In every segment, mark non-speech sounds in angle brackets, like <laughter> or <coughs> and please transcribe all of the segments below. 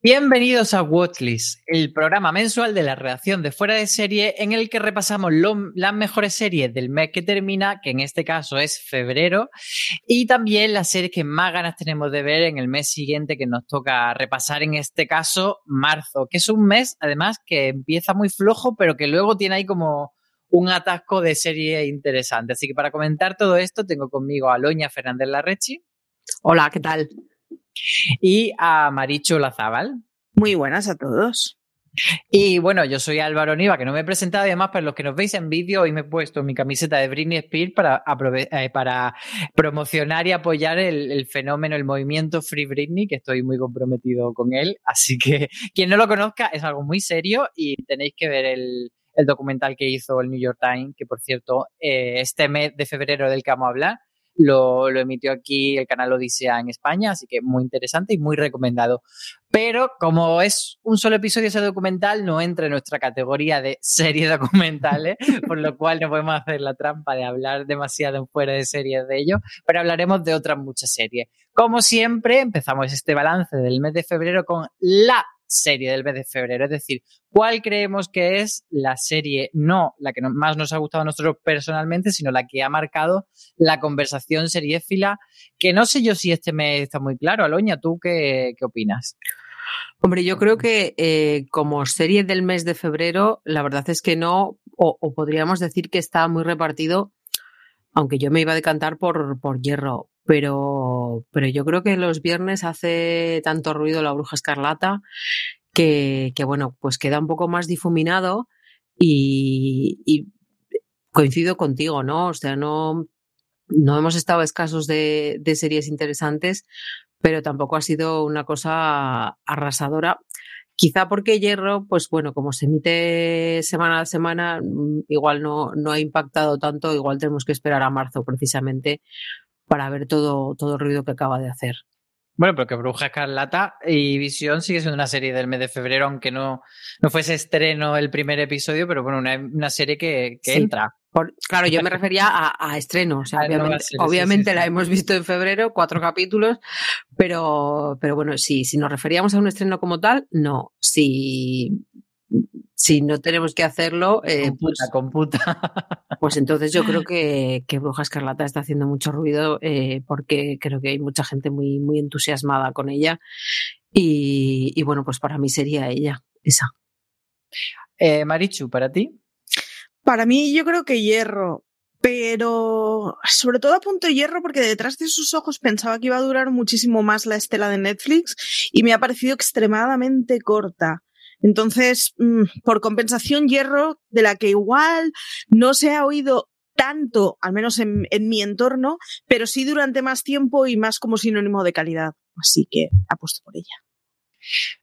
Bienvenidos a Watchlist, el programa mensual de la redacción de Fuera de Serie en el que repasamos las mejores series del mes que termina, que en este caso es febrero, y también las series que más ganas tenemos de ver en el mes siguiente que nos toca repasar, en este caso marzo, que es un mes además que empieza muy flojo, pero que luego tiene ahí como un atasco de serie interesante. Así que para comentar todo esto tengo conmigo a Loña Fernández Larrechi. Hola, ¿qué tal? Y a Maricho Lazábal. Muy buenas a todos. Y bueno, yo soy Álvaro Niva, que no me he presentado además para los que nos veis en vídeo, hoy me he puesto mi camiseta de Britney Spears para, eh, para promocionar y apoyar el, fenómeno, el movimiento Free Britney, que estoy muy comprometido con él. Así que <laughs> quien no lo conozca es algo muy serio y tenéis que ver el, documental que hizo el New York Times, que por cierto, eh, este mes de febrero del que vamos a hablar, lo, emitió aquí el canal Odisea en España, así que muy interesante y muy recomendado. Pero como es un solo episodio ese documental, no entra en nuestra categoría de <laughs> serie documentales, por lo cual no podemos hacer la trampa de hablar demasiado fuera de series de ello, pero hablaremos de otras muchas series. Como siempre, empezamos este balance del mes de febrero con la serie del mes de febrero. Es decir, ¿cuál creemos que es la serie, no la que más nos ha gustado a nosotros personalmente, sino la que ha marcado la conversación seriéfila? Que no sé yo si este mes está muy claro. Aloña, ¿tú qué, opinas? Hombre, yo creo que eh, como serie del mes de febrero, la verdad es que no, o, podríamos decir que está muy repartido, aunque yo me iba a decantar por, por Hierro, pero, pero yo creo que los viernes hace tanto ruido la bruja escarlata que, bueno, pues queda un poco más difuminado y, coincido contigo, ¿no? O sea, no, no hemos estado escasos de, de series interesantes, pero tampoco ha sido una cosa arrasadora. Quizá porque Hierro, pues bueno, como se emite semana a semana, mm, igual no, no ha impactado tanto, igual tenemos que esperar a marzo precisamente para ver todo, todo el ruido que acaba de hacer. Bueno, pero que Bruja Escarlata y Visión sigue siendo una serie del mes de febrero, aunque no, no fuese estreno el primer episodio, pero bueno, una, serie que, entra. claro, yo me <laughs> refería a, estreno. obviamente, la hemos visto en febrero, cuatro capítulos, pero, pero bueno, sí, si nos referíamos a un estreno como tal, no. Si si no tenemos que hacerlo, eh, pues, computa. <laughs> pues entonces yo creo que, que, Bruja Escarlata está haciendo mucho ruido eh, porque creo que hay mucha gente muy, muy entusiasmada con ella. Y, bueno, pues para mí sería ella, esa. Eh, Marichu, ¿para ti? Para mí yo creo que hierro, pero sobre todo a punto de hierro porque detrás de sus ojos pensaba que iba a durar muchísimo más la estela de Netflix y me ha parecido extremadamente corta. Entonces, mm, por compensación, hierro, de la que igual no se ha oído tanto, al menos en, mi entorno, pero sí durante más tiempo y más como sinónimo de calidad. Así que apuesto por ella.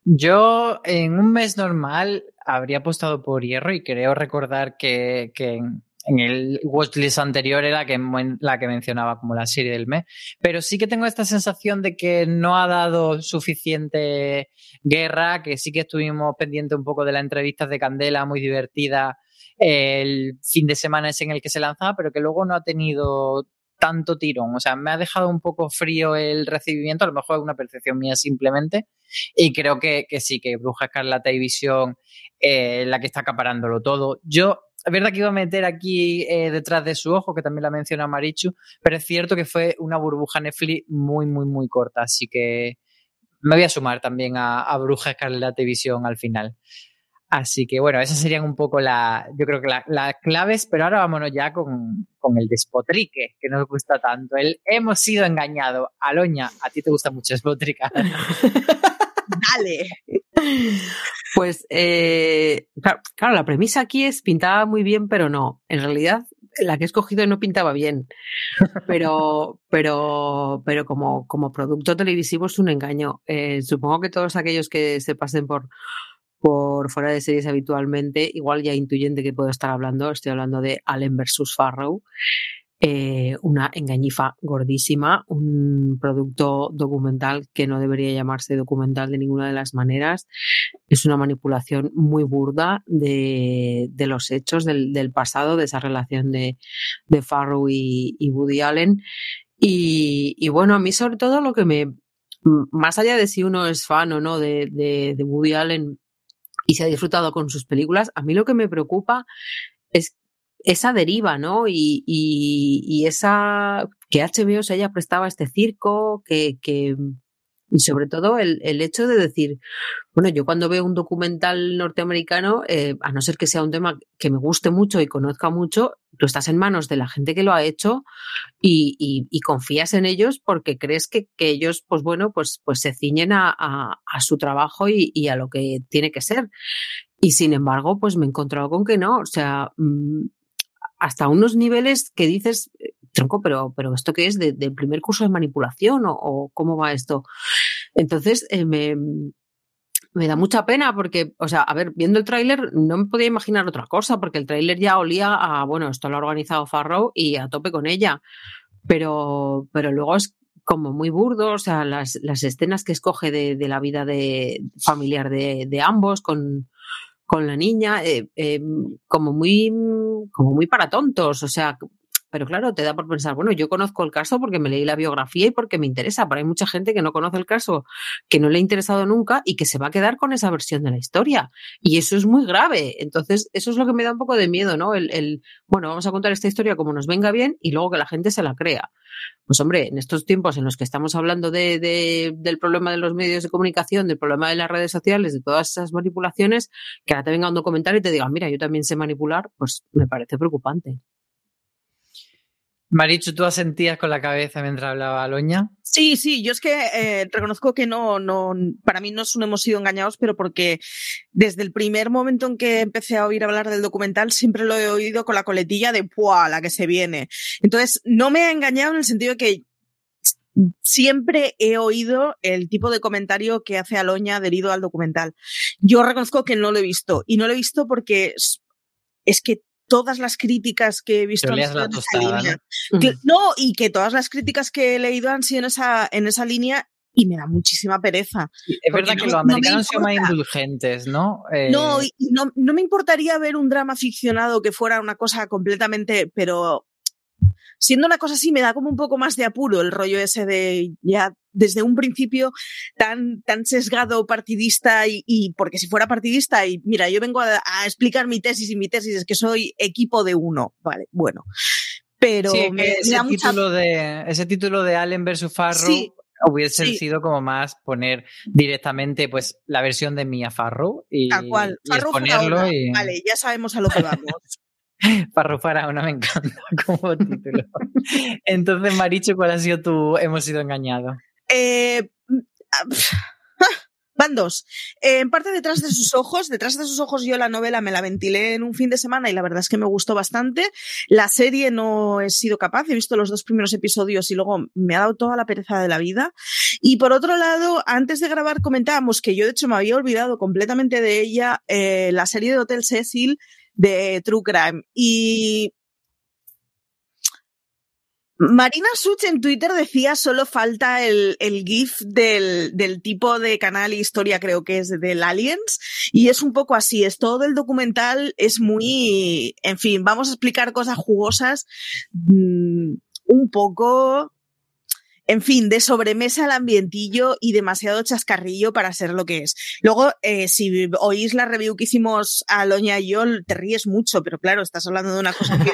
Yo en un mes normal habría apostado por hierro y creo recordar que, que el watchlist anterior era que, la que mencionaba como la serie del mes. Pero sí que tengo esta sensación de que no ha dado suficiente guerra, que sí que estuvimos pendientes un poco de las entrevistas de Candela, muy divertida, el fin de semana ese en el que se lanzaba, pero que luego no ha tenido tanto tirón. O sea, me ha dejado un poco frío el recibimiento, a lo mejor es una percepción mía simplemente. Y creo que, sí, que Bruja Escarlata y Visión eh, la que está acaparándolo todo. Yo es verdad que iba a meter aquí eh, detrás de su ojo, que también la menciona Marichu, pero es cierto que fue una burbuja Netflix muy, muy, muy corta. Así que me voy a sumar también a, Bruja Escarlata Visión al final. Así que bueno, esas serían un poco la, yo creo que las claves, pero ahora vámonos ya con, con, el despotrique, que nos gusta tanto. El hemos sido engañados. Aloña, a ti te gusta mucho despotricar. <laughs> <laughs> Dale. Pues, eh, claro, la premisa aquí es pintada muy bien, pero no. En realidad, la que he escogido no pintaba bien, pero, pero, pero como, como producto televisivo es un engaño. Eh, supongo que todos aquellos que se pasen por, por fuera de series habitualmente, igual ya intuyen de qué puedo estar hablando. Estoy hablando de Allen versus Farrow. Eh, una engañifa gordísima, un producto documental que no debería llamarse documental de ninguna de las maneras. Es una manipulación muy burda de, los hechos del, pasado, de esa relación de, de Farrow y, Woody Allen. Y, bueno, a mí sobre todo lo que me, más allá de si uno es fan o no de, de Woody Allen y se ha disfrutado con sus películas, a mí lo que me preocupa es esa deriva, ¿no? Y, y, esa que HBO se haya prestado a este circo, que, que y sobre todo el, el, hecho de decir, bueno, yo cuando veo un documental norteamericano, eh, a no ser que sea un tema que me guste mucho y conozca mucho, tú estás en manos de la gente que lo ha hecho y, y, confías en ellos porque crees que, que, ellos, pues bueno, pues, pues se ciñen a, a, a su trabajo y, y, a lo que tiene que ser. Y sin embargo, pues me he encontrado con que no. O sea, mm, hasta unos niveles que dices, eh, tronco, pero, pero ¿esto qué es? ¿Del primer curso de manipulación o, cómo va esto? Entonces, eh, me, me da mucha pena porque, o sea, a ver, viendo el tráiler no me podía imaginar otra cosa, porque el tráiler ya olía a, bueno, esto lo ha organizado Farrow y a tope con ella, pero, pero luego es como muy burdo, o sea, las, las escenas que escoge de, de la vida de, familiar de, de ambos con, con la niña, eh, eh, como muy, como muy para tontos, o sea, pero claro, te da por pensar, bueno, yo conozco el caso porque me leí la biografía y porque me interesa, pero hay mucha gente que no conoce el caso, que no le ha interesado nunca y que se va a quedar con esa versión de la historia. Y eso es muy grave. Entonces, eso es lo que me da un poco de miedo, ¿no? El, bueno, vamos a contar esta historia como nos venga bien y luego que la gente se la crea. Pues hombre, en estos tiempos en los que estamos hablando de, de, del problema de los medios de comunicación, del problema de las redes sociales, de todas esas manipulaciones, que ahora te venga un documental y te diga, mira, yo también sé manipular, pues me parece preocupante. Marichu, ¿tú asentías con la cabeza mientras hablaba Aloña? Sí, sí, yo es que eh, reconozco que no, no, para mí no hemos sido engañados, pero porque desde el primer momento en que empecé a oír hablar del documental, siempre lo he oído con la coletilla de ¡pua! la que se viene. Entonces, no me ha engañado en el sentido de que siempre he oído el tipo de comentario que hace Aloña adherido al documental. Yo reconozco que no lo he visto, y no lo he visto porque es que todas las críticas que he visto en esa línea. ¿no? y que todas las críticas que he leído han sido en esa, en esa línea y me da muchísima pereza. es verdad que los americanos son más indulgentes, ¿no? No, eh, y no, no me importaría ver un drama ficcionado que fuera una cosa completamente, pero siendo una cosa así me da como un poco más de apuro el rollo ese de ya desde un principio tan, tan sesgado partidista y, porque si fuera partidista y mira, yo vengo a, explicar mi tesis y mi tesis es que soy equipo de uno, vale, bueno. Pero ese, título de, ese título de Allen versus Farrow hubiese sido como más poner directamente pues la versión de Mia Farrow y, Tal cual. exponerlo y... Vale, ya sabemos a lo que vamos. <laughs> Farrow Faraona me encanta <laughs> como título. Entonces, Maricho, ¿cuál ha sido tu hemos sido engañados? Eh, <laughs> Van dos. En parte detrás de sus ojos, detrás de sus ojos yo la novela me la ventilé en un fin de semana y la verdad es que me gustó bastante. La serie no he sido capaz, he visto los dos primeros episodios y luego me ha dado toda la pereza de la vida. Y por otro lado, antes de grabar comentábamos que yo de hecho me había olvidado completamente de ella, eh, la serie de Hotel Cecil de True Crime. Y Marina Such en Twitter decía solo falta el, el GIF del, del, tipo de canal historia, creo que es del Aliens, y es un poco así, es todo el documental, es muy, en fin, vamos a explicar cosas jugosas, mmm, un poco en fin, de sobremesa al ambientillo y demasiado chascarrillo para ser lo que es. Luego, eh, si oís la review que hicimos a Loña y yo, te ríes mucho, pero claro, estás hablando de una cosa muy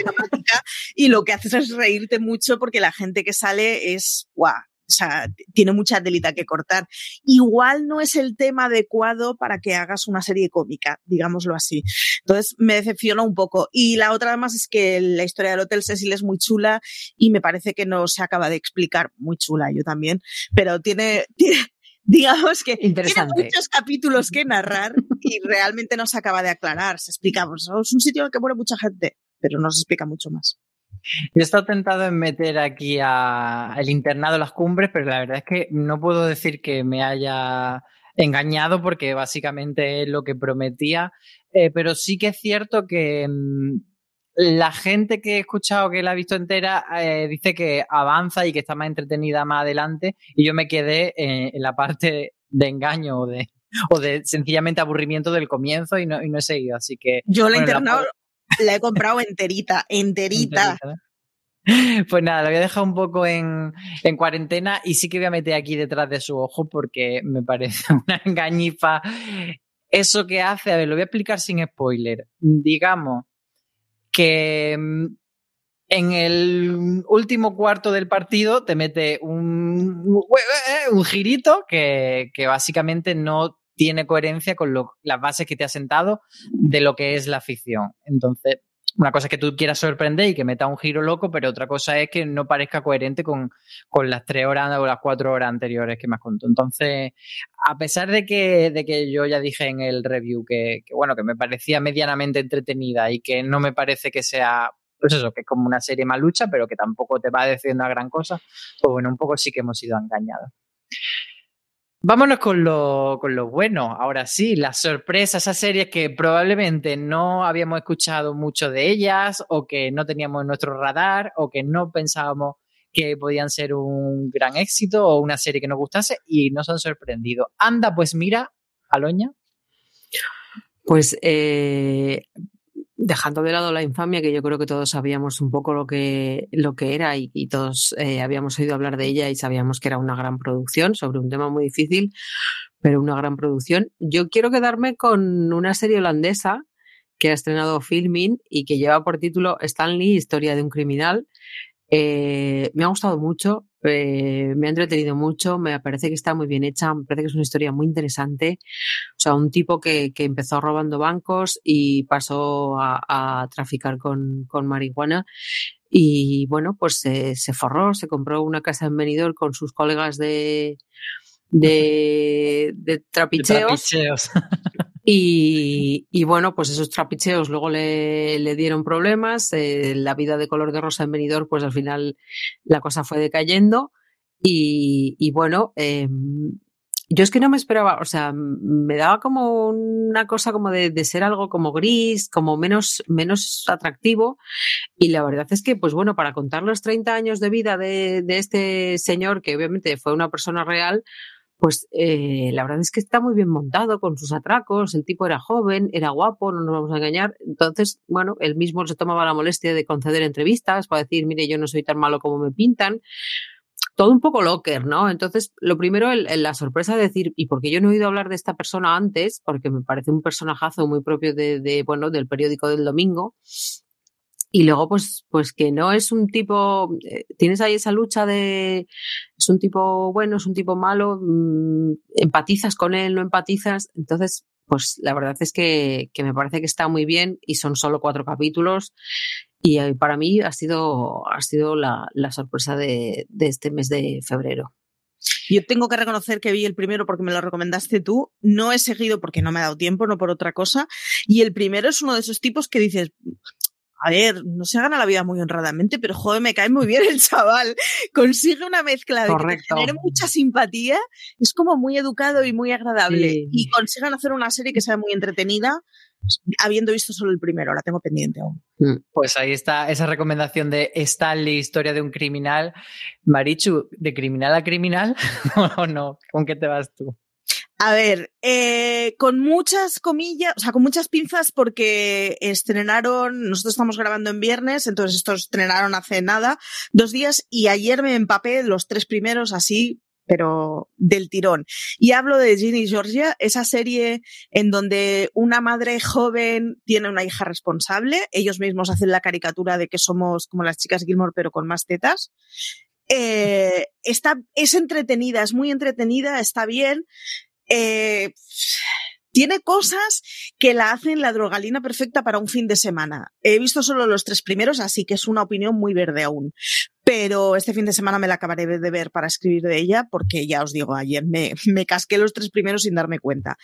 y lo que haces es reírte mucho porque la gente que sale es, guau, o sea, tiene mucha delita que cortar. Igual no es el tema adecuado para que hagas una serie cómica, digámoslo así. Entonces me decepciona un poco. Y la otra además es que la historia del Hotel Cecil es muy chula y me parece que no se acaba de explicar. Muy chula, yo también. Pero tiene, <laughs> digamos que tiene muchos capítulos que narrar y realmente no se acaba de aclarar. Se explica, pues, es un sitio al que muere mucha gente, pero no se explica mucho más. Yo he estado tentado en meter aquí a el internado Las Cumbres, pero la verdad es que no puedo decir que me haya engañado porque básicamente es lo que prometía, eh, pero sí que es cierto que mm, la gente que he escuchado que la ha visto entera eh, dice que avanza y que está más entretenida más adelante y yo me quedé en la parte de engaño o de, o de sencillamente aburrimiento del comienzo y no, y no he seguido, así que... Yo la internado la he comprado enterita, enterita. Pues nada, la voy a dejar un poco en, en, cuarentena y sí que voy a meter aquí detrás de su ojo porque me parece <laughs> una engañifa. Eso que hace, a ver, lo voy a explicar sin spoiler. Digamos que mm, en el último cuarto del partido te mete un, un girito que, que básicamente no tiene coherencia con lo, las bases que te ha sentado de lo que es la ficción. Entonces, una cosa es que tú quieras sorprender y que meta un giro loco, pero otra cosa es que no parezca coherente con, las tres horas o las cuatro horas anteriores que me has contado. Entonces, a pesar de que, yo ya dije en el review que, bueno, que me parecía medianamente entretenida y que no me parece que sea, pues eso, que es como una serie malucha, pero que tampoco te va a decir una gran cosa, pues bueno, un poco sí que hemos sido engañados. Vámonos con lo, con lo bueno. Ahora sí, las sorpresas, esas series que probablemente no habíamos escuchado mucho de ellas o que no teníamos en nuestro radar o que no pensábamos que podían ser un gran éxito o una serie que nos gustase y nos han sorprendido. Anda, pues mira, Aloña. Pues eh, dejando de lado la infamia, que yo creo que todos sabíamos un poco lo que, lo que era y, todos eh, habíamos oído hablar de ella y sabíamos que era una gran producción sobre un tema muy difícil, pero una gran producción. Yo quiero quedarme con una serie holandesa que ha estrenado Filming y que lleva por título Stanley, Historia de un criminal. Eh, me ha gustado mucho, eh, me ha entretenido mucho, me parece que está muy bien hecha, me parece que es una historia muy interesante. O sea, un tipo que, que empezó robando bancos y pasó a, a traficar con, con, marihuana. Y bueno, pues se, se, forró, se compró una casa en Benidorm con sus colegas de, de, <laughs> de trapicheos. De trapicheos. <laughs> Y, bueno, pues esos trapicheos luego le, dieron problemas. Eh, la vida de color de rosa en venidor, pues al final la cosa fue decayendo. Y, bueno, eh, yo es que no me esperaba, o sea, me daba como una cosa como de, ser algo como gris, como menos, menos atractivo. Y la verdad es que, pues bueno, para contar los 30 años de vida de este señor, que obviamente fue una persona real, pues eh, la verdad es que está muy bien montado con sus atracos, el tipo era joven, era guapo, no nos vamos a engañar. Entonces, bueno, él mismo se tomaba la molestia de conceder entrevistas para decir, mire, yo no soy tan malo como me pintan. Todo un poco locker, ¿no? Entonces, lo primero, la sorpresa de decir, ¿y por qué yo no he oído hablar de esta persona antes? Porque me parece un personajazo muy propio de bueno, del periódico del domingo. Y luego, pues, pues que no es un tipo, eh, tienes ahí esa lucha de, es un tipo bueno, es un tipo malo, mmm, empatizas con él, no empatizas. Entonces, pues la verdad es que, que, me parece que está muy bien y son solo cuatro capítulos. Y para mí ha sido, ha sido la, la sorpresa de, de este mes de febrero. Yo tengo que reconocer que vi el primero porque me lo recomendaste tú. No he seguido porque no me ha dado tiempo, no por otra cosa. Y el primero es uno de esos tipos que dices, a ver, no se gana la vida muy honradamente, pero joder, me cae muy bien el chaval. Consigue una mezcla de tener mucha simpatía, es como muy educado y muy agradable. Sí. Y consiguen hacer una serie que sea muy entretenida, habiendo visto solo el primero, la tengo pendiente aún. Pues ahí está esa recomendación de Stanley, historia de un criminal. Marichu, ¿de criminal a criminal? <laughs> ¿O no? ¿Con qué te vas tú? A ver, eh, con muchas comillas, o sea, con muchas pinzas porque estrenaron, nosotros estamos grabando en viernes, entonces estos estrenaron hace nada, dos días, y ayer me empapé los tres primeros así, pero del tirón. Y hablo de Ginny Georgia, esa serie en donde una madre joven tiene una hija responsable, ellos mismos hacen la caricatura de que somos como las chicas Gilmore pero con más tetas. Eh, está, es entretenida, es muy entretenida, está bien, eh, tiene cosas que la hacen la drogalina perfecta para un fin de semana. He visto solo los tres primeros, así que es una opinión muy verde aún. Pero este fin de semana me la acabaré de ver para escribir de ella, porque ya os digo, ayer me, <laughs> me casqué los tres primeros sin darme cuenta.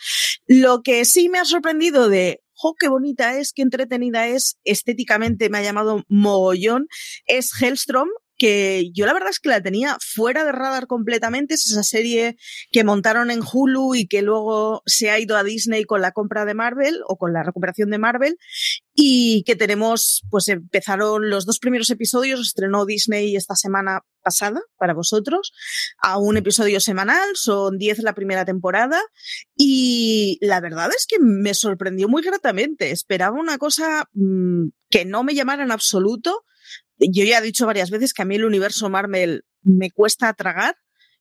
Lo que sí me ha sorprendido de, ¡jo, qué bonita es, qué entretenida es! Estéticamente me ha llamado mogollón. Es Hellstrom, que yo la verdad es que la tenía fuera de radar completamente. Es esa serie que montaron en Hulu y que luego se ha ido a Disney con la compra de Marvel o con la recuperación de Marvel y que tenemos, pues empezaron los dos primeros episodios, estrenó Disney esta semana pasada para vosotros, a un episodio semanal, son 10 la primera temporada y la verdad es que me sorprendió muy gratamente. Esperaba una cosa mmm, que no me llamara en absoluto yo ya he dicho varias veces que a mí el universo Marvel me cuesta tragar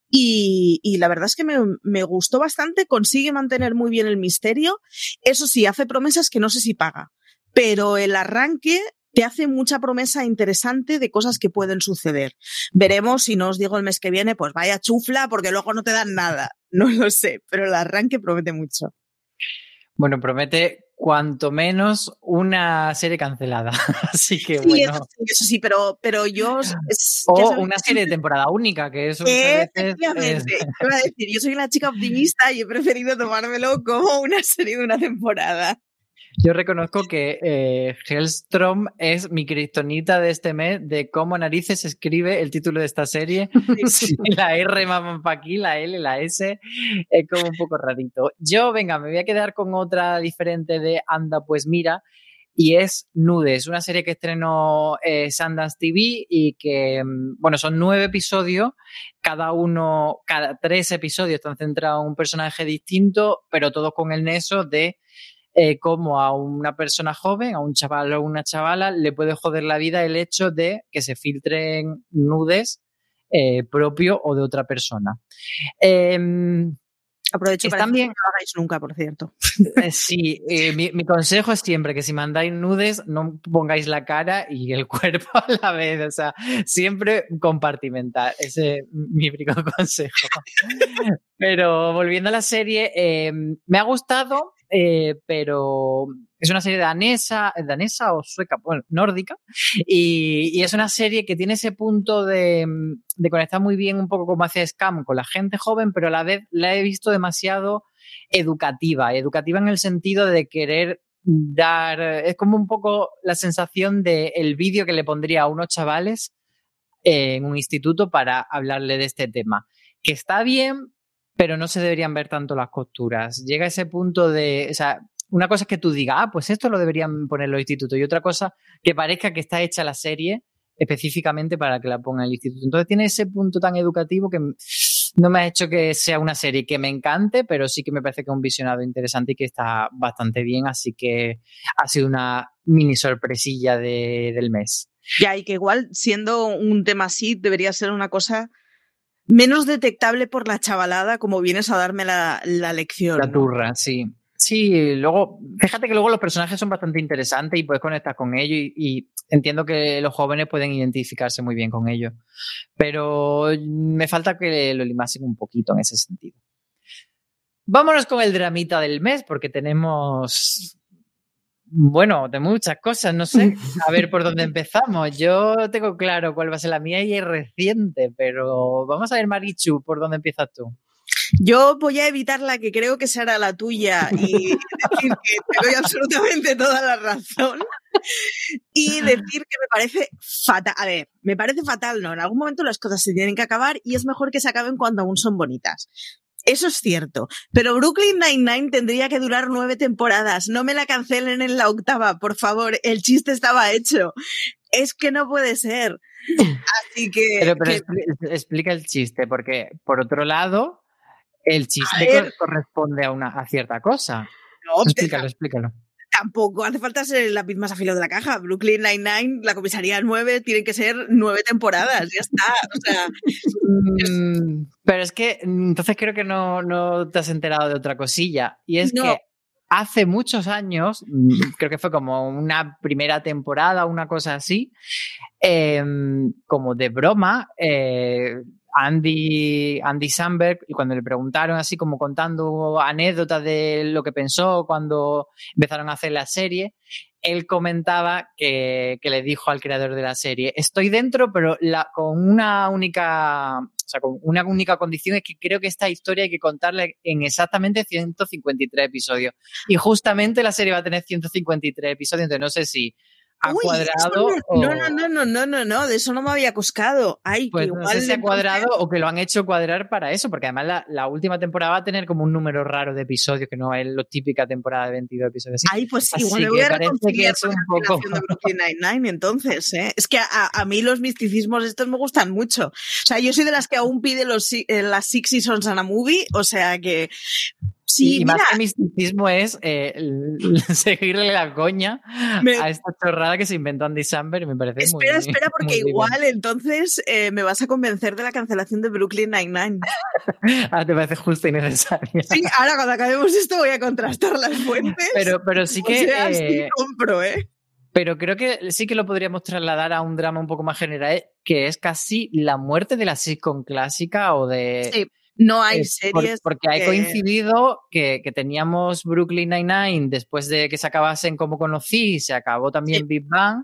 y, la verdad es que me, me, gustó bastante, consigue mantener muy bien el misterio. Eso sí, hace promesas que no sé si paga, pero el arranque te hace mucha promesa interesante de cosas que pueden suceder. Veremos si no os digo el mes que viene, pues vaya chufla, porque luego no te dan nada. <laughs> No lo sé, pero el arranque promete mucho. Bueno, promete cuanto menos una serie cancelada. <laughs> Así que sí, bueno. Eso sí, eso sí, pero, pero yo. Es, o una serie de temporada única, que eso Efectivamente. Es... Iba a decir, yo soy una chica optimista y he preferido tomármelo como <laughs> una serie de una temporada. Yo reconozco que eh, Hellstrom es mi cristonita de este mes de cómo narices escribe el título de esta serie. <laughs> Sí, la R va para aquí, la L, la S, es como un poco rarito. Yo, venga, me voy a quedar con otra diferente de Anda, pues mira, y es Nudes, una serie que estrenó eh, Sundance TV y que, bueno, son nueve episodios, cada uno, cada tres episodios están centrados en un personaje distinto, pero todos con el neso de eh, cómo a una persona joven, a un chaval o una chavala, le puede joder la vida el hecho de que se filtren nudes eh, propio o de otra persona. Eh, Aprovecho para también... que no lo hagáis nunca, por cierto. <laughs> sí, eh, mi, mi, consejo es siempre que si mandáis nudes, no pongáis la cara y el <laughs> cuerpo a la vez. O sea, siempre compartimentar. Ese es mi único <laughs> consejo. Pero volviendo a la serie, eh, me ha gustado, eh, pero es una serie danesa, danesa o sueca, bueno, nórdica, y, es una serie que tiene ese punto de, de, conectar muy bien un poco como hace Scam con la gente joven, pero a la vez la he visto demasiado educativa, educativa en el sentido de querer dar, es como un poco la sensación del el vídeo que le pondría a unos chavales en un instituto para hablarle de este tema, que está bien, pero no se deberían ver tanto las costuras. Llega ese punto de, o sea, una cosa es que tú digas, ah, pues esto lo deberían poner los institutos, y otra cosa que parezca que está hecha la serie específicamente para que la ponga el instituto. Entonces tiene ese punto tan educativo que no me ha hecho que sea una serie que me encante, pero sí que me parece que es un visionado interesante y que está bastante bien, así que ha sido una mini sorpresilla de, del mes. Ya, y que igual siendo un tema así debería ser una cosa menos detectable por la chavalada como vienes a darme la, la lección. La turra, ¿no? sí. Sí, luego, fíjate que luego los personajes son bastante interesantes y puedes conectar con ellos y, y, entiendo que los jóvenes pueden identificarse muy bien con ellos. Pero me falta que lo limasen un poquito en ese sentido. Vámonos con el dramita del mes, porque tenemos, bueno, de muchas cosas, no sé, <laughs> a ver por dónde empezamos. Yo tengo claro cuál va a ser la mía y es reciente, pero vamos a ver, Marichu, por dónde empiezas tú. Yo voy a evitar la que creo que será la tuya y <laughs> decir que te doy absolutamente toda la razón. Y decir que me parece fatal. A ver, me parece fatal, ¿no? En algún momento las cosas se tienen que acabar y es mejor que se acaben cuando aún son bonitas. Eso es cierto. Pero Brooklyn Nine-Nine tendría que durar nueve temporadas. No me la cancelen en la octava, por favor. El chiste estaba hecho. Es que no puede ser. Así que. Pero, pero que... explica el chiste, porque por otro lado, el chiste corresponde a, una, a cierta cosa. No, explícalo, explícalo. Tampoco hace falta ser el lápiz más afilado de la caja. Brooklyn Nine-Nine, la comisaría 9, tienen que ser nueve temporadas, ya está. O sea, <laughs> mm, pero es que entonces creo que no, no, te has enterado de otra cosilla. Y es no. que hace muchos años, mm, creo que fue como una primera temporada, una cosa así, eh, como de broma, eh, Andy, Andy Samberg, y cuando le preguntaron así como contando anécdotas de lo que pensó cuando empezaron a hacer la serie, él comentaba que, le dijo al creador de la serie, estoy dentro, pero la, con una única, o sea, con una única condición es que creo que esta historia hay que contarla en exactamente 153 episodios. Y justamente la serie va a tener 153 episodios, entonces no sé si ha cuadrado. No, no, no, no, no, no, no, de eso no me había coscado. Ay, pues igual no sé si ha cuadrado o que lo han hecho cuadrar para eso, porque además la, última temporada va a tener como un número raro de episodios, que no es la típica temporada de 22 episodios. Ay, pues igual me voy a parece que es un poco. Nine-Nine, entonces, ¿eh? Es que a, a, mí los misticismos estos me gustan mucho. O sea, yo soy de las que aún pide los, eh, las Six Seasons and a Movie, o sea que Sí, y más que misticismo es eh, <laughs> seguirle la coña a esta chorrada que se inventó Andy Samberg y me parece espera, muy Espera, porque igual entonces eh, me vas a convencer de la cancelación de Brooklyn Nine-Nine. <laughs> ah, te parece justo y necesario. Sí, ahora cuando acabemos esto voy a contrastar las fuentes. Pero, pero sí que... O sí eh, compro, ¿eh? Pero creo que sí que lo podríamos trasladar a un drama un poco más general, que es casi la muerte de la sitcom clásica o de... Sí no hay series. porque ha coincidido que, teníamos Brooklyn Nine-Nine después de que se acabasen como conocí, se acabó también Big Bang.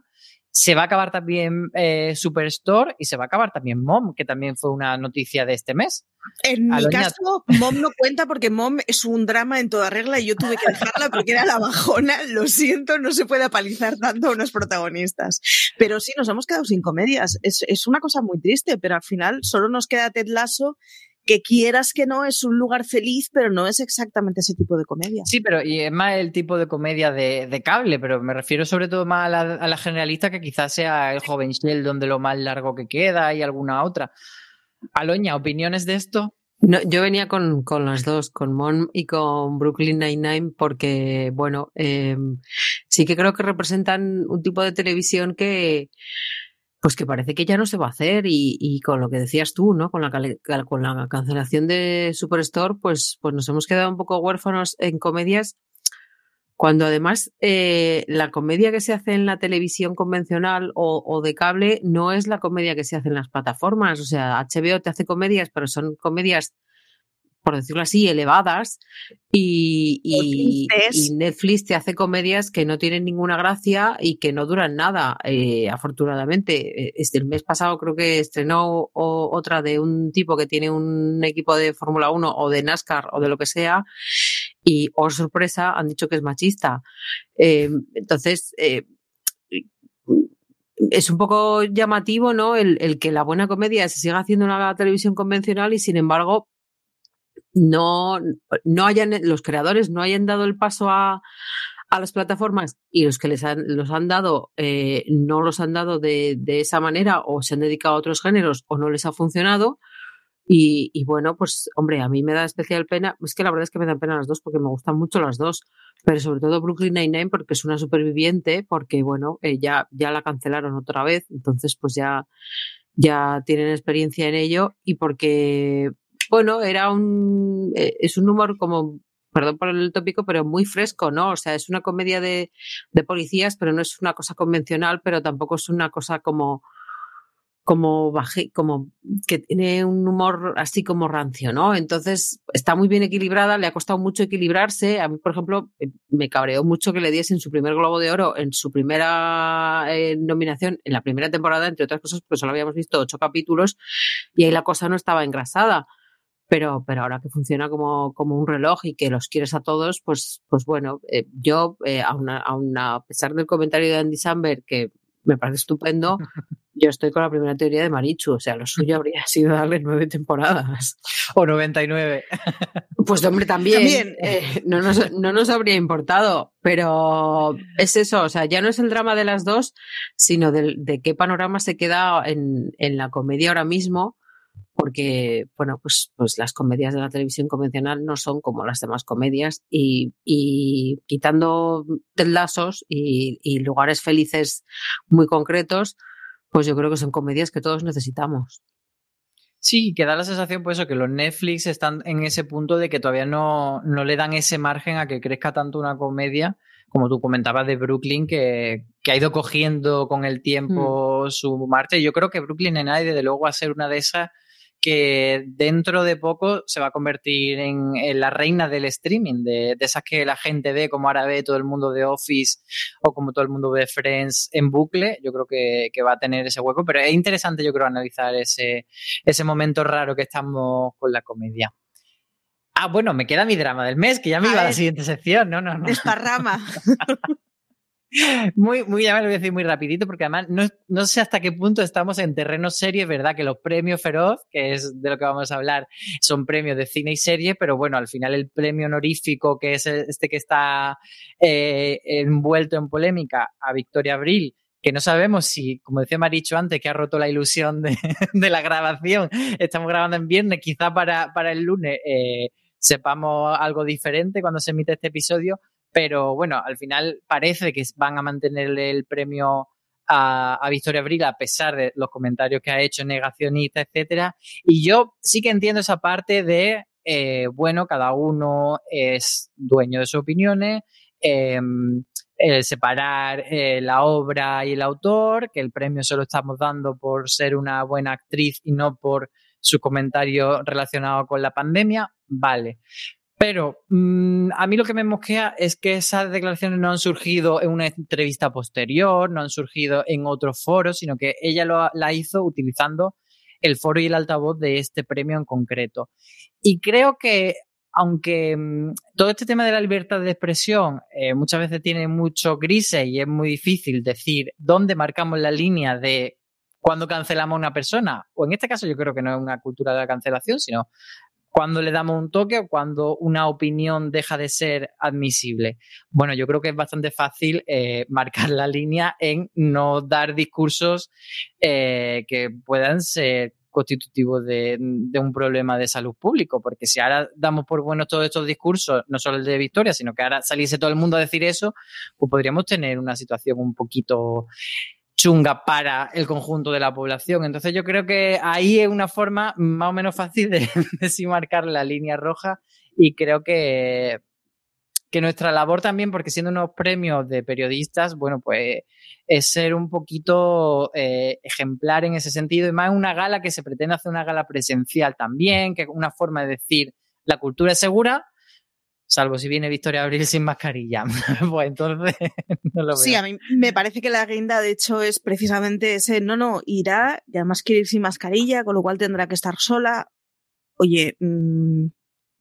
Se va a acabar también eh, Superstore y se va a acabar también Mom, que también fue una noticia de este mes. En mi caso, Mom no cuenta porque Mom es un drama en toda regla y yo tuve que dejarla porque era la bajona. Lo siento, no se puede apalizar tanto a unos protagonistas. Pero sí, nos hemos quedado sin comedias. Es, es una cosa muy triste, pero al final solo nos queda Ted Lasso que quieras que no es un lugar feliz, pero no es exactamente ese tipo de comedia. Sí, pero y es más el tipo de comedia de, cable, pero me refiero sobre todo más a la, generalista que quizás sea el joven Sheldon de lo más largo que queda y alguna otra. Aloña, ¿opiniones de esto? No, yo venía con, las dos, con Mon y con Brooklyn Nine-Nine, porque, bueno, em, sí que creo que representan un tipo de televisión que, pues que parece que ya no se va a hacer y, con lo que decías tú, ¿no? Con la, con la cancelación de Superstore, pues, pues nos hemos quedado un poco huérfanos en comedias, cuando además eh, la comedia que se hace en la televisión convencional o, o, de cable no es la comedia que se hace en las plataformas. O sea, HBO te hace comedias, pero son comedias por decirlo así, elevadas y, Netflix te hace comedias que no tienen ninguna gracia y que no duran nada, eh, afortunadamente. Eh, este, el mes pasado creo que estrenó otra de un tipo que tiene un equipo de Fórmula 1 o de NASCAR o de lo que sea y, oh sorpresa, han dicho que es machista. Eh, entonces, es un poco llamativo, ¿no? El, el, que la buena comedia se siga haciendo en la televisión convencional y sin embargo no, no hayan, los creadores no hayan dado el paso a, a las plataformas y los que les han, los han dado eh, no los han dado de, de, esa manera o se han dedicado a otros géneros o no les ha funcionado. Y, y, bueno, pues hombre, a mí me da especial pena, es que la verdad es que me dan pena las dos porque me gustan mucho las dos, pero sobre todo Brooklyn Nine-Nine porque es una superviviente, porque bueno, eh, ya, ya la cancelaron otra vez, entonces pues ya, ya tienen experiencia en ello y porque bueno, era un, eh, es un humor como, perdón por el tópico, pero muy fresco, ¿no? O sea, es una comedia de, de policías, pero no es una cosa convencional, pero tampoco es una cosa como, como baje, como que tiene un humor así como rancio, ¿no? Entonces está muy bien equilibrada, le ha costado mucho equilibrarse. A mí, por ejemplo, eh, me cabreó mucho que le diesen su primer Globo de Oro en su primera eh, nominación, en la primera temporada, entre otras cosas, pues solo habíamos visto ocho capítulos y ahí la cosa no estaba engrasada pero, pero ahora que funciona como, como un reloj y que los quieres a todos, pues, pues bueno, eh, yo, eh, aun, a pesar del comentario de Andy Samberg, que me parece estupendo, <laughs> yo estoy con la primera teoría de Marichu, o sea, lo <laughs> suyo habría sido darle nueve temporadas. O 99. Pues hombre, <laughs> también, eh, no, nos, no nos habría importado, pero es eso, o sea, ya no es el drama de las dos, sino de, de qué panorama se queda en, en la comedia ahora mismo porque, bueno, pues, pues las comedias de la televisión convencional no son como las demás comedias y, y quitando lazos y, y lugares felices muy concretos, pues yo creo que son comedias que todos necesitamos. Sí, que da la sensación, pues eso, que los Netflix están en ese punto de que todavía no, no le dan ese margen a que crezca tanto una comedia, como tú comentabas de Brooklyn, que, que ha ido cogiendo con el tiempo mm. su marcha. Y yo creo que Brooklyn en desde luego, va a ser una de esas que dentro de poco se va a convertir en, la reina del streaming, de, esas que la gente ve, como ahora ve todo el mundo de Office o como todo el mundo ve Friends en bucle. Yo creo que, va a tener ese hueco, pero es interesante, yo creo, analizar ese, ese momento raro que estamos con la comedia. Ah, bueno, me queda mi drama del mes, que ya me iba a la siguiente sección. No, no, no. Desparrama. <laughs> Muy, muy, ya me lo voy a decir muy rapidito, porque además no, no, sé hasta qué punto estamos en terreno serie, verdad que los premios Feroz, que es de lo que vamos a hablar, son premios de cine y serie, pero bueno, al final el premio honorífico, que es este que está eh, envuelto en polémica, a Victoria Abril, que no sabemos si, como decía Maricho antes, que ha roto la ilusión de, <laughs> de la grabación, estamos grabando en viernes, quizá para, para el lunes eh, sepamos algo diferente cuando se emite este episodio, pero bueno, al final parece que van a mantenerle el premio a, Victoria Abril a pesar de los comentarios que ha hecho negacionista, etcétera. Y yo sí que entiendo esa parte de, eh, bueno, cada uno es dueño de sus opiniones, em, separar eh, la obra y el autor, que el premio se lo estamos dando por ser una buena actriz y no por su comentario relacionado con la pandemia, vale. Pero mm, a mí lo que me mosquea es que esas declaraciones no han surgido en una entrevista posterior, no han surgido en otro foro, sino que ella lo, la hizo utilizando el foro y el altavoz de este premio en concreto. Y creo que aunque mm, todo este tema de la libertad de expresión eh, muchas veces tiene mucho grises y es muy difícil decir dónde marcamos la línea de cuando cancelamos a una persona, o en este caso yo creo que no es una cultura de la cancelación, sino cuando le damos un toque o cuando una opinión deja de ser admisible. Bueno, yo creo que es bastante fácil eh, marcar la línea en no dar discursos eh, que puedan ser constitutivos de, un problema de salud público, porque si ahora damos por buenos todos estos discursos, no solo el de Victoria, sino que ahora saliese todo el mundo a decir eso, pues podríamos tener una situación un poquito chunga para el conjunto de la población. Entonces yo creo que ahí es una forma más o menos fácil de, <laughs> de marcar la línea roja y creo que, que nuestra labor también, porque siendo unos premios de periodistas, bueno, pues es ser un poquito eh, ejemplar en ese sentido y más una gala que se pretende hacer una gala presencial también, que es una forma de decir la cultura es segura, salvo si viene Victoria Abril sin mascarilla. <laughs> pues entonces <laughs> no lo veo. Sí, a mí me parece que la guinda, de hecho, es precisamente ese, no, no, irá y además quiere ir sin mascarilla, con lo cual tendrá que estar sola. Oye, mm,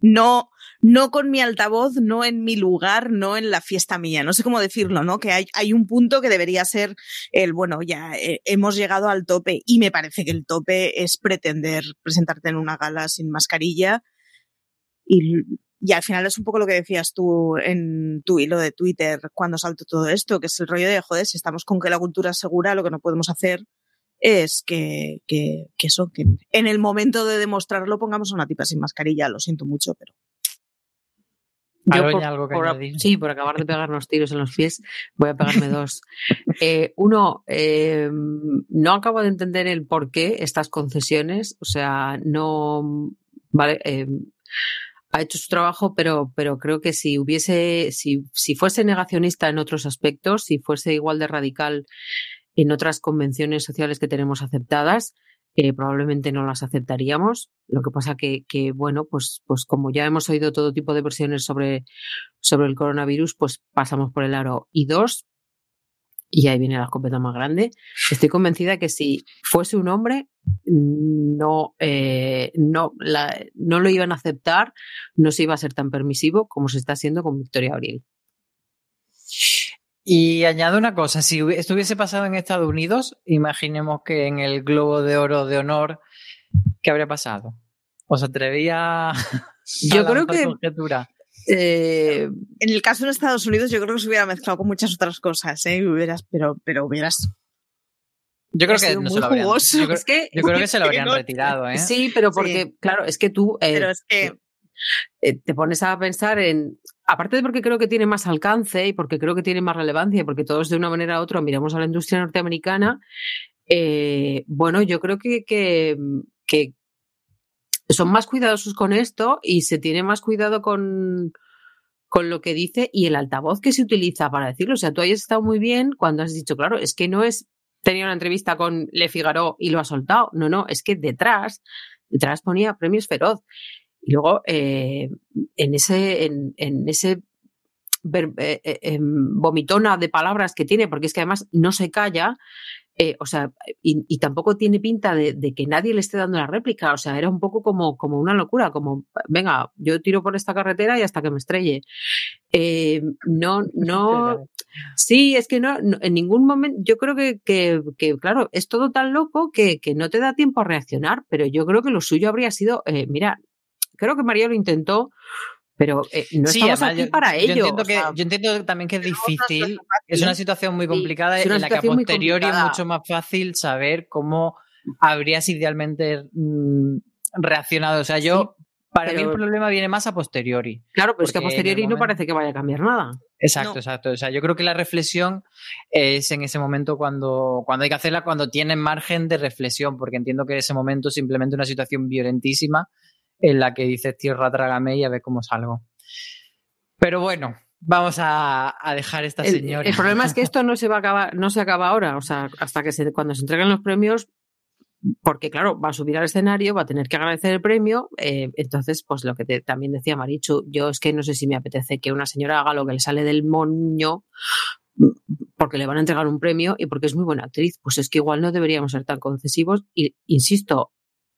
no, no con mi altavoz, no en mi lugar, no en la fiesta mía. No sé cómo decirlo, ¿no? Que hay, hay un punto que debería ser el, bueno, ya eh, hemos llegado al tope y me parece que el tope es pretender presentarte en una gala sin mascarilla y y al final es un poco lo que decías tú en tu hilo de Twitter cuando saltó todo esto, que es el rollo de, joder, si estamos con que la cultura es segura, lo que no podemos hacer es que, que, que eso, que en el momento de demostrarlo pongamos a una tipa sin mascarilla, lo siento mucho, pero... algo que sí, por acabar de pegarnos tiros en los pies, voy a pegarme dos. <laughs> Eh, uno, eh, no acabo de entender el por qué estas concesiones, o sea, no, vale, eh, ha hecho su trabajo, pero, pero creo que si hubiese, si, si fuese negacionista en otros aspectos, si fuese igual de radical en otras convenciones sociales que tenemos aceptadas, eh, probablemente no las aceptaríamos. Lo que pasa que, que, bueno, pues, pues como ya hemos oído todo tipo de versiones sobre, sobre el coronavirus, pues pasamos por el aro. Y dos, y ahí viene la escopeta más grande, estoy convencida que si fuese un hombre, no, eh, no, no lo iban a aceptar, no se iba a ser tan permisivo como se está haciendo con Victoria Abril. Y añado una cosa, si estuviese pasado en Estados Unidos, imaginemos que en el Globo de Oro de Honor, ¿qué habría pasado? ¿Os atrevía <laughs> a Yo creo que eh, en el caso de Estados Unidos, yo creo que se hubiera mezclado con muchas otras cosas, ¿eh? Hubieras, pero, pero hubieras. Yo creo que no se lo habrían, yo, creo, que, yo creo que se lo <laughs> habrían retirado, ¿eh? Sí, pero porque, claro, es que tú. Eh, pero es que. Eh, te pones a pensar en. Aparte de porque creo que tiene más alcance y porque creo que tiene más relevancia, y porque todos de una manera u otra miramos a la industria norteamericana, bueno, yo creo que, que, que son más cuidadosos con esto y se tiene más cuidado con, con lo que dice y el altavoz que se utiliza para decirlo. O sea, tú hayas estado muy bien cuando has dicho, claro, es que no es tenía una entrevista con Le Figaro y lo ha soltado. No, no, es que detrás detrás ponía premios feroz. Y luego, eh, en ese, en, ese eh, eh, em, vomitona de palabras que tiene, porque es que además no se calla, eh, o sea, y, tampoco tiene pinta de, que nadie le esté dando la réplica, o sea, era un poco como, como una locura, como, venga, yo tiro por esta carretera y hasta que me estrelle. <laughs> no, no, sí, es que no, en ningún momento, yo creo que, que, claro, es todo tan loco que, que, no te da tiempo a reaccionar, pero yo creo que lo suyo habría sido, mira, creo que María lo intentó, pero eh, no estamos aquí para ello. Yo entiendo, que, yo entiendo también que es difícil, es una situación muy complicada en la que a posteriori es mucho más fácil saber cómo habrías idealmente mm, reaccionado. O sea, yo, para mí el problema viene más a posteriori. Claro, pero es que a posteriori no parece que vaya a cambiar nada. Exacto, exacto. O sea, yo creo que la reflexión es en ese momento cuando, cuando hay que hacerla, cuando tienen margen de reflexión, porque entiendo que en ese momento es simplemente una situación violentísima en la que dices tierra, trágame y a ver cómo salgo. Pero bueno, vamos a, dejar esta señora. El, problema es que esto no se va a acabar, no se acaba ahora, o sea, hasta que se, cuando se entreguen los premios, porque claro, va a subir al escenario, va a tener que agradecer el premio, eh, entonces, pues lo que también decía Marichu, yo es que no sé si me apetece que una señora haga lo que le sale del moño porque le van a entregar un premio y porque es muy buena actriz, pues es que igual no deberíamos ser tan concesivos y insisto,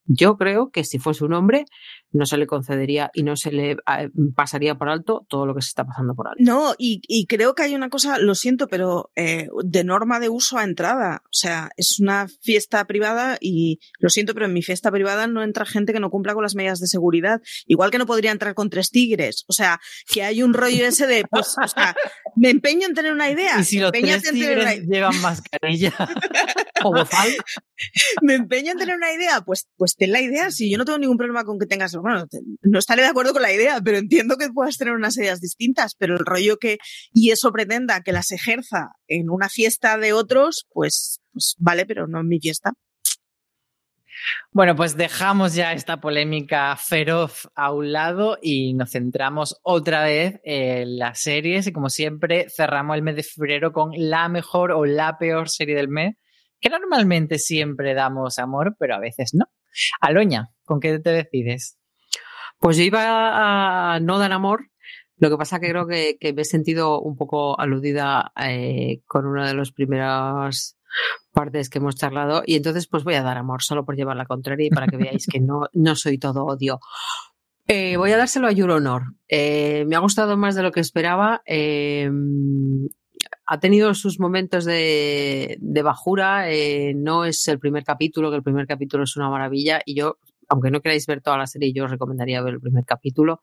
yo creo que si fuese un hombre, no se le concedería y no se le eh, pasaría por alto todo lo que se está pasando por alto. No, y, creo que hay una cosa, lo siento, pero eh, de norma de uso a entrada. O sea, es una fiesta privada y lo siento, pero en mi fiesta privada no entra gente que no cumpla con las medidas de seguridad. Igual que no podría entrar con tres tigres. O sea, que hay un rollo ese de, pues, o sea, me empeño en tener una idea. <laughs> Y si los tres tigres llevan mascarilla <laughs> o <laughs> me empeño en tener una idea, pues, pues ten la idea. Si yo no tengo ningún problema con que tengas, bueno, no estaré de acuerdo con la idea, pero entiendo que puedas tener unas ideas distintas, pero el rollo que, y eso pretenda que las ejerza en una fiesta de otros, pues, pues vale, pero no en mi fiesta. Bueno, pues dejamos ya esta polémica feroz a un lado y nos centramos otra vez en las series y como siempre cerramos el mes de febrero con la mejor o la peor serie del mes, que normalmente siempre damos amor, pero a veces no. Aloña, ¿con qué te decides? Pues yo iba a no dar amor, lo que pasa que creo que, me he sentido un poco aludida eh, con una de las primeras partes que hemos charlado y entonces pues voy a dar amor solo por llevar la contraria y para que veáis que no, no soy todo odio. Eh, voy a dárselo a Your Honor. Eh, me ha gustado más de lo que esperaba ha tenido sus momentos de, bajura. Eh, no es el primer capítulo, que el primer capítulo es una maravilla. Y yo, aunque no queráis ver toda la serie, yo os recomendaría ver el primer capítulo.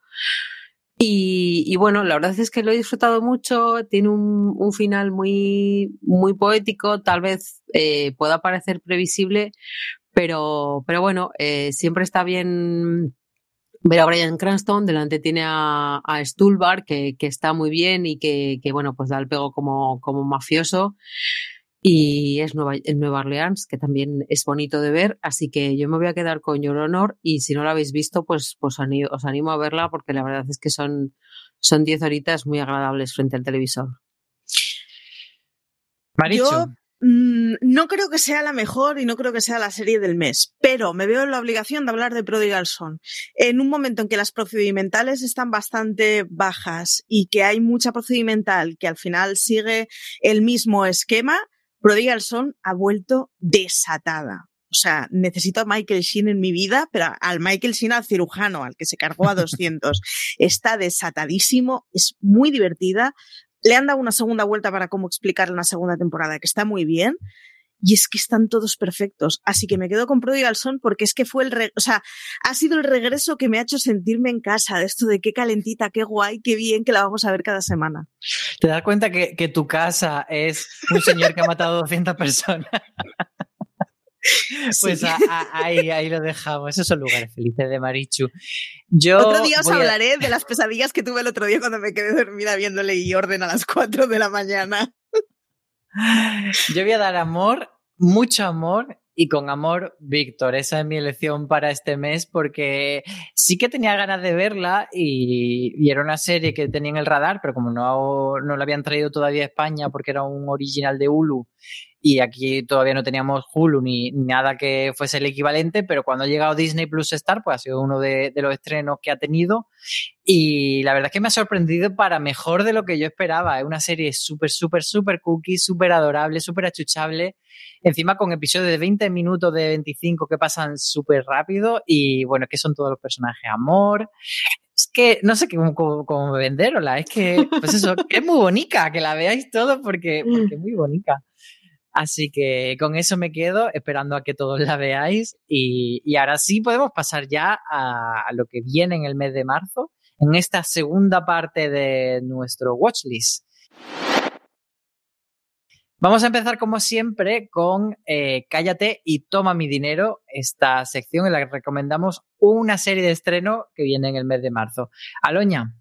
Y, bueno, la verdad es que lo he disfrutado mucho. Tiene un, final muy, muy poético. Tal vez eh, pueda parecer previsible, pero, pero bueno, eh, siempre está bien ver a Brian Cranston, delante tiene a, a Stulbar, que, que, está muy bien y que, que, bueno, pues da el pego como, como mafioso. Y es Nueva, en Nueva Orleans, que también es bonito de ver. Así que yo me voy a quedar con Your Honor y si no la habéis visto, pues, pues os animo a verla porque la verdad es que son, son 10 horitas muy agradables frente al televisor. Maricho. Mm, no creo que sea la mejor y no creo que sea la serie del mes, pero me veo en la obligación de hablar de Prodigal Son. En un momento en que las procedimentales están bastante bajas y que hay mucha procedimental que al final sigue el mismo esquema, Prodigal Son ha vuelto desatada. O sea, necesito a Michael Sheen en mi vida, pero al Michael Sheen al cirujano, al que se cargó a 200. <laughs> Está desatadísimo, es muy divertida. Le han dado una segunda vuelta para cómo explicar una segunda temporada, que está muy bien. Y es que están todos perfectos. Así que me quedo con Prodigal Son porque es que fue el, o sea, ha sido el regreso que me ha hecho sentirme en casa, de esto de qué calentita, qué guay, qué bien que la vamos a ver cada semana. ¿Te das cuenta que, que tu casa es un señor que ha matado a 200 personas? <laughs> Pues ahí, ahí lo dejamos. Esos son lugares felices de Marichu. Yo otro día os hablaré de las pesadillas que tuve el otro día cuando me quedé dormida viéndole y orden a las 4 de la mañana. Yo voy a dar amor, mucho amor y con amor, Víctor. Esa es mi elección para este mes porque sí que tenía ganas de verla y, y, era una serie que tenía en el radar, pero como no, no la habían traído todavía a España porque era un original de Hulu y aquí todavía no teníamos Hulu ni, nada que fuese el equivalente, pero cuando ha llegado Disney Plus Star, pues ha sido uno de, los estrenos que ha tenido y la verdad es que me ha sorprendido para mejor de lo que yo esperaba. Es una serie súper, súper, súper cookie, súper adorable, súper achuchable, encima con episodios de 20 minutos, de 25 que pasan súper rápido y bueno, es que son todos los personajes amor, es que no sé cómo, cómo, venderla, es que, pues eso, es muy bonita, que la veáis todo porque, porque es muy bonita. Así que con eso me quedo, esperando a que todos la veáis. Y, ahora sí podemos pasar ya a, lo que viene en el mes de marzo, en esta segunda parte de nuestro watchlist. Vamos a empezar como siempre con eh, Cállate y toma mi dinero, esta sección en la que recomendamos una serie de estreno que viene en el mes de marzo. Aloña.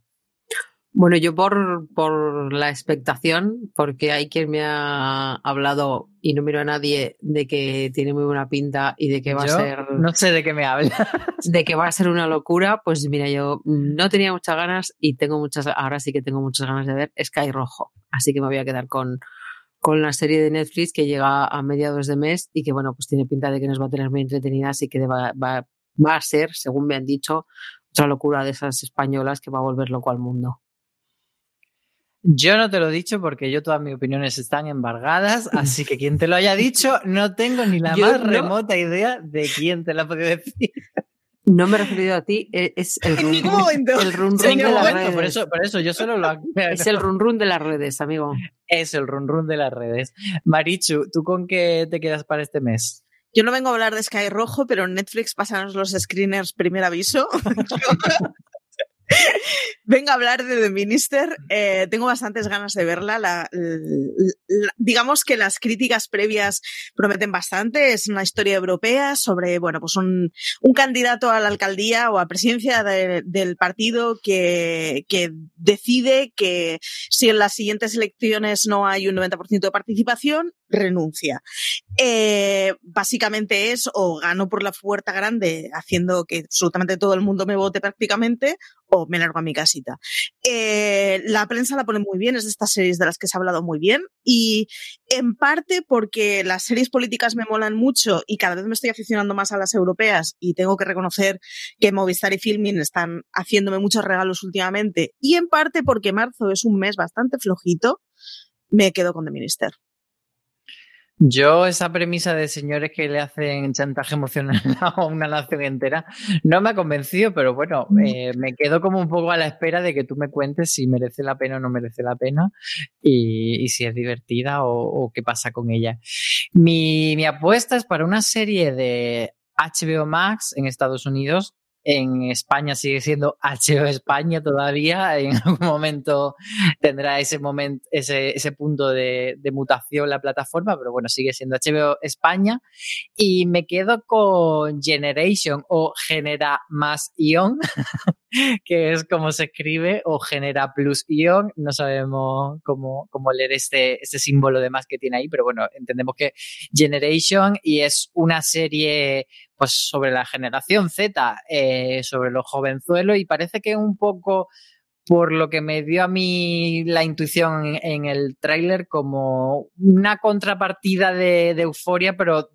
Bueno, yo por, por la expectación, porque hay quien me ha hablado y no miro a nadie de que tiene muy buena pinta y de que va a ser. No sé de qué me habla. De que va a ser una locura, pues mira, yo no tenía muchas ganas y tengo muchas, ahora sí que tengo muchas ganas de ver Sky Rojo. Así que me voy a quedar con, con la serie de Netflix que llega a mediados de mes y que, bueno, pues tiene pinta de que nos va a tener muy entretenidas y que va, va, va a ser, según me han dicho, otra locura de esas españolas que va a volver loco al mundo. Yo no te lo he dicho porque yo todas mis opiniones están embargadas, así que quien te lo haya dicho no tengo ni la más remota idea de quién te lo ha podido decir. No me he referido a ti, e, es el <laughs> run, el run, run de las redes. Por eso, por eso yo solo lo Es el run run de las redes, amigo. Es el run run de las redes. Marichu, ¿tú con qué te quedas para este mes? Yo no vengo a hablar de Sky Rojo, pero en Netflix pasan los screeners primer aviso. <laughs> <laughs> Venga a hablar de The Minister. Eh, tengo bastantes ganas de verla. digamos que las críticas previas prometen bastante. Es una historia europea sobre, bueno, pues un, candidato a la alcaldía o a presidencia del partido que, que decide que si en las siguientes elecciones no hay un 90% de participación, renuncia. Eh, básicamente es o gano por la puerta grande haciendo que absolutamente todo el mundo me vote prácticamente o me largo a mi casita. Eh, la prensa la pone muy bien, es de estas series de las que se ha hablado muy bien y en parte porque las series políticas me molan mucho y cada vez me estoy aficionando más a las europeas y tengo que reconocer que Movistar y Filming están haciéndome muchos regalos últimamente y en parte porque marzo es un mes bastante flojito, me quedo con The Minister. Yo, esa premisa de señores que le hacen chantaje emocional <laughs> a una nación entera, no me ha convencido, pero bueno, eh, me quedo como un poco a la espera de que tú me cuentes si merece la pena o no merece la pena y, si es divertida o, qué pasa con ella. Mi, mi apuesta es para una serie de HBO Max en Estados Unidos en España sigue siendo <laughs> HBO España todavía. En algún momento tendrá ese momento, ese, ese punto de, de, mutación la plataforma, pero bueno, sigue siendo HBO España. Y me quedo con Generation o Genera más Ion, <laughs> que es como se escribe, o Genera plus Ion. No sabemos cómo, cómo leer este, este símbolo de más que tiene ahí, pero bueno, entendemos que Generation y es una serie pues sobre la generación Z, eh, sobre los jovenzuelos, y parece que un poco por lo que me dio a mí la intuición en, el tráiler como una contrapartida de, euforia, pero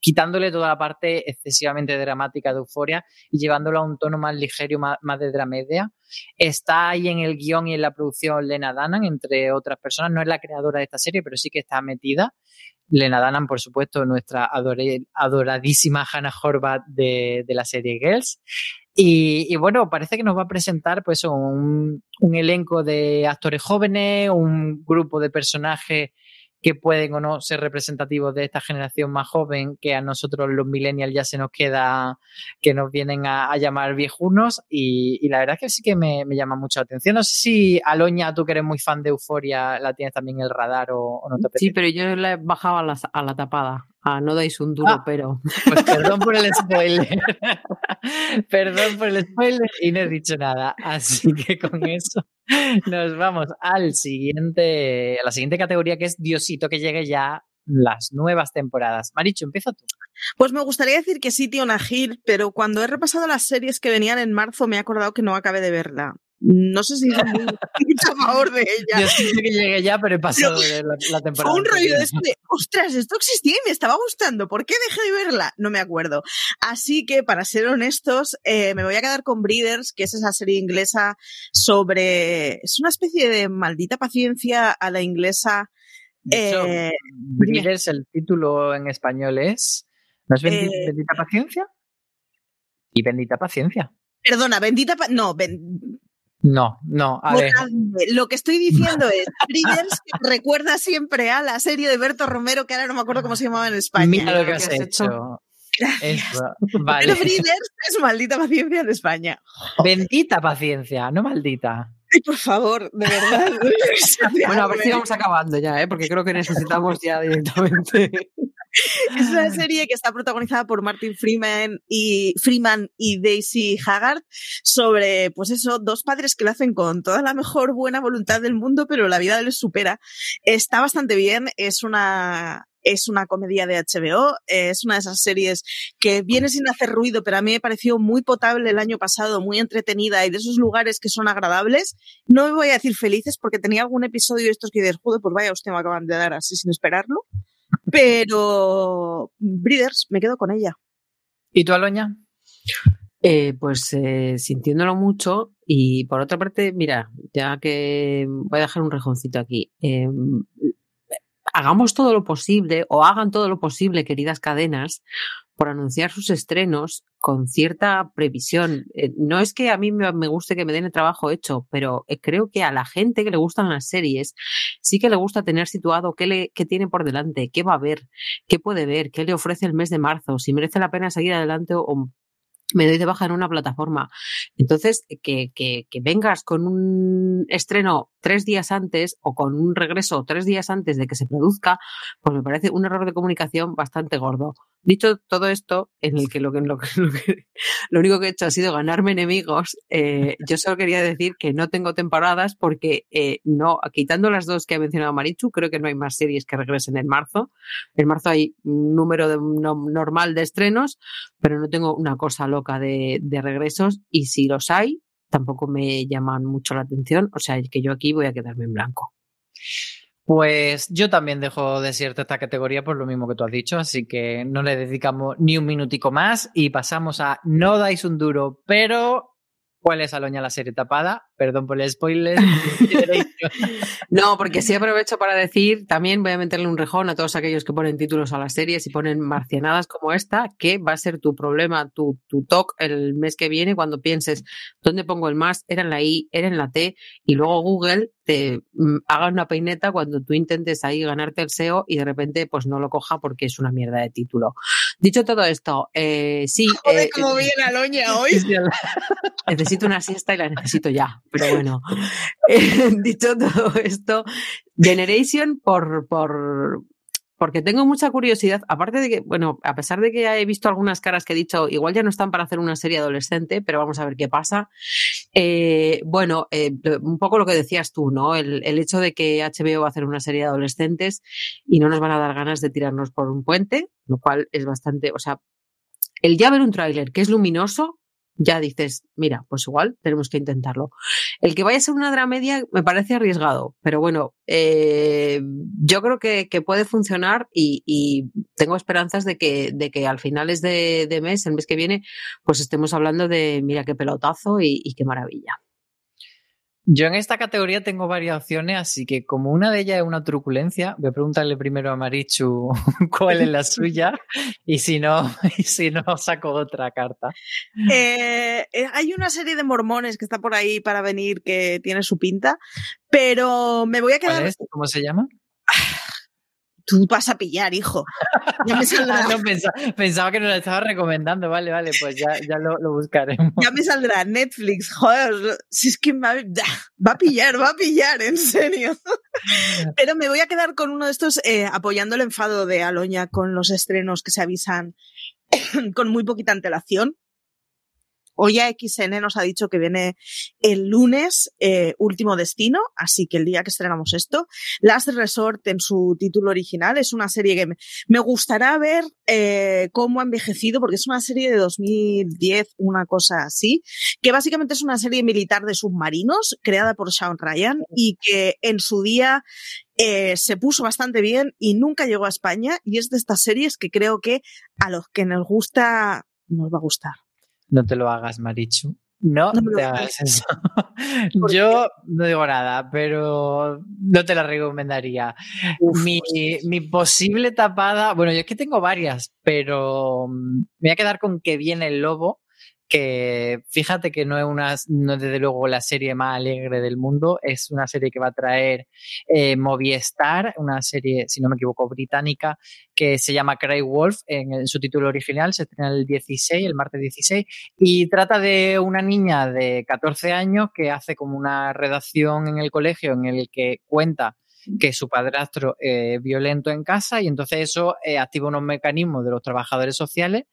quitándole toda la parte excesivamente dramática de euforia y llevándolo a un tono más ligero, más, más de dramedia. Está ahí en el guion y en la producción Lena Danan, entre otras personas. No es la creadora de esta serie, pero sí que está metida. Lena Dunham, por supuesto, nuestra adoradísima Hannah Horvath de, la serie Girls. Y, bueno, parece que nos va a presentar pues un, un elenco de actores jóvenes, un grupo de personajes que pueden o no ser representativos de esta generación más joven que a nosotros los millennials ya se nos queda, que nos vienen a, llamar viejunos y, la verdad es que sí que me, llama mucho la atención. No sé si Aloña, tú que eres muy fan de Euforia, la tienes también en el radar o, no te apetece. Sí, pero yo le he bajado a la, a la tapada. Ah, no dais un duro, ah, pero. <laughs> Pues perdón por el spoiler. <laughs> perdón por el spoiler y no he dicho nada. Así que con eso nos vamos al siguiente, a la siguiente categoría que es Diosito que llegue ya las nuevas temporadas. Maricho, empieza tú. Pues me gustaría decir que sí, tío Nahil, pero cuando he repasado las series que venían en marzo me he acordado que no acabé de verla. No sé si mucho <laughs> <laughs> a favor de ella. Yo sí que llegué ya, pero he pasado de la, la temporada. Fue un rollo de este, ostras, esto existía y me estaba gustando. ¿Por qué dejé de verla? No me acuerdo. Así que, para ser honestos, eh, me voy a quedar con Breeders, que es esa serie inglesa sobre. Es una especie de maldita paciencia a la inglesa. Hecho, Eh, Breeders, el título en español es. ¿No es Eh, Bendita Paciencia? Y Bendita Paciencia. Perdona, bendita. pa- no, ben- No, no, a ver. borradme. lo que estoy diciendo es Breeders, <laughs> recuerda siempre a la serie de Berto Romero, que ahora no me acuerdo cómo se llamaba en España. Mira lo que has hecho. Eso, vale. Pero Breeders es maldita paciencia en España. Bendita paciencia, no maldita. Ay, por favor, de verdad. <laughs> <laughs> Bueno, a ver si vamos acabando ya, ¿eh? porque creo que necesitamos ya directamente. <laughs> Es una serie que está protagonizada por Martin Freeman y Freeman y Daisy Haggard sobre, pues eso, dos padres que lo hacen con toda la mejor buena voluntad del mundo, pero la vida les supera. Está bastante bien, es una es una comedia de HBO, es una de esas series que viene sin hacer ruido, pero a mí me pareció muy potable el año pasado, muy entretenida y de esos lugares que son agradables. No me voy a decir felices porque tenía algún episodio de estos que joder, pues vaya usted me acaban de dar así sin esperarlo. Pero Breeders, me quedo con ella. ¿Y tú, Aloña? Eh, pues eh, sintiéndolo mucho y por otra parte, mira, ya que voy a dejar un rejoncito aquí. eh, hagamos todo lo posible o hagan todo lo posible, queridas cadenas, por anunciar sus estrenos con cierta previsión. Eh, no es que a mí me, guste que me den el trabajo hecho, pero eh, creo que a la gente que le gustan las series sí que le gusta tener situado qué, le, qué tiene por delante, qué va a ver, qué puede ver, qué le ofrece el mes de marzo, si merece la pena seguir adelante o, o me doy de baja en una plataforma. Entonces, que, que, que vengas con un estreno tres días antes o con un regreso tres días antes de que se produzca, pues me parece un error de comunicación bastante gordo. Dicho todo esto, en el que lo, lo, lo, que, lo único que he hecho ha sido ganarme enemigos, eh, yo solo quería decir que no tengo temporadas porque eh, no, quitando las dos que ha mencionado Marichu, creo que no hay más series que regresen en marzo. En marzo hay un número de, no, normal de estrenos, pero no tengo una cosa loca de, regresos y si los hay, tampoco me llaman mucho la atención. O sea, que yo aquí voy a quedarme en blanco. Pues yo también dejo desierta esta categoría por lo mismo que tú has dicho, así que no le dedicamos ni un minutico más y pasamos a no dais un duro, pero ¿cuál es Aloña la serie tapada? Perdón por el spoiler. <laughs> no, porque sí aprovecho para decir, también voy a meterle un rejón a todos aquellos que ponen títulos a las series y ponen marcianadas como esta, que va a ser tu problema, tu, tu talk el mes que viene cuando pienses dónde pongo el más, era en la I, era en la T, y luego Google te mm, haga una peineta cuando tú intentes ahí ganarte el SEO y de repente pues no lo coja porque es una mierda de título. Dicho todo esto, eh, sí. <laughs> Joder, eh, cómo viene Aloña <laughs> hoy. necesito una siesta y la necesito ya, pero bueno. <laughs> Dicho todo esto, Generation por, por, porque tengo mucha curiosidad, aparte de que, bueno, a pesar de que ya he visto algunas caras que he dicho, igual ya no están para hacer una serie adolescente, pero vamos a ver qué pasa. Eh, bueno, eh, un poco lo que decías tú, ¿no? El, el, hecho de que HBO va a hacer una serie de adolescentes y no nos van a dar ganas de tirarnos por un puente, lo cual es bastante, o sea, el ya ver un tráiler que es luminoso, ya dices, mira, pues igual tenemos que intentarlo. El que vaya a ser una dramedia me parece arriesgado, pero bueno, eh, yo creo que, puede funcionar y, tengo esperanzas de que, de que al finales de, de, mes, el mes que viene, pues estemos hablando de, mira qué pelotazo y qué maravilla. Yo en esta categoría tengo varias opciones, así que como una de ellas es una truculencia, voy a preguntarle primero a Marichu <laughs> cuál es la suya y si no, <laughs> y si no saco otra carta. Eh, hay una serie de mormones que está por ahí para venir que tiene su pinta, pero me voy a quedar. ¿Cuál es? ¿Cómo se llama? Tú vas a pillar, hijo. Ya me <laughs> saldrá. no, pensaba, pensaba, que nos la estaba recomendando. Vale, vale, pues ya, ya lo, lo, buscaremos. Ya me saldrá Netflix. Joder, si es que me va, va, a pillar, va a pillar, en serio. <laughs> Pero me voy a quedar con uno de estos eh, apoyando el enfado de Aloña con los estrenos que se avisan <coughs> con muy poquita antelación. Hoy ya XN nos ha dicho que viene el lunes eh, Último Destino, así que el día que estrenamos esto, Last Resort en su título original es una serie que me, gustará ver eh, cómo ha envejecido, porque es una serie de 2010, una cosa así, que básicamente es una serie militar de submarinos creada por Sean Ryan y que en su día eh, se puso bastante bien y nunca llegó a España y es de estas series que creo que a los que nos gusta nos va a gustar. No te lo hagas, Marichu. No, te hagas eso. <laughs> Yo no digo nada, pero no te la recomendaría. mi, mi, posible tapada, bueno, yo es que tengo varias, pero mm, me voy a quedar con que viene el lobo que fíjate que no es una, no desde luego la serie más alegre del mundo, es una serie que va a traer eh, Movistar, una serie, si no me equivoco, británica, que se llama Cry Wolf, en, su título original, se estrena el 16, el martes 16, y trata de una niña de 14 años que hace como una redacción en el colegio en el que cuenta que su padrastro es violento en casa y entonces eso eh, activa unos mecanismos de los trabajadores sociales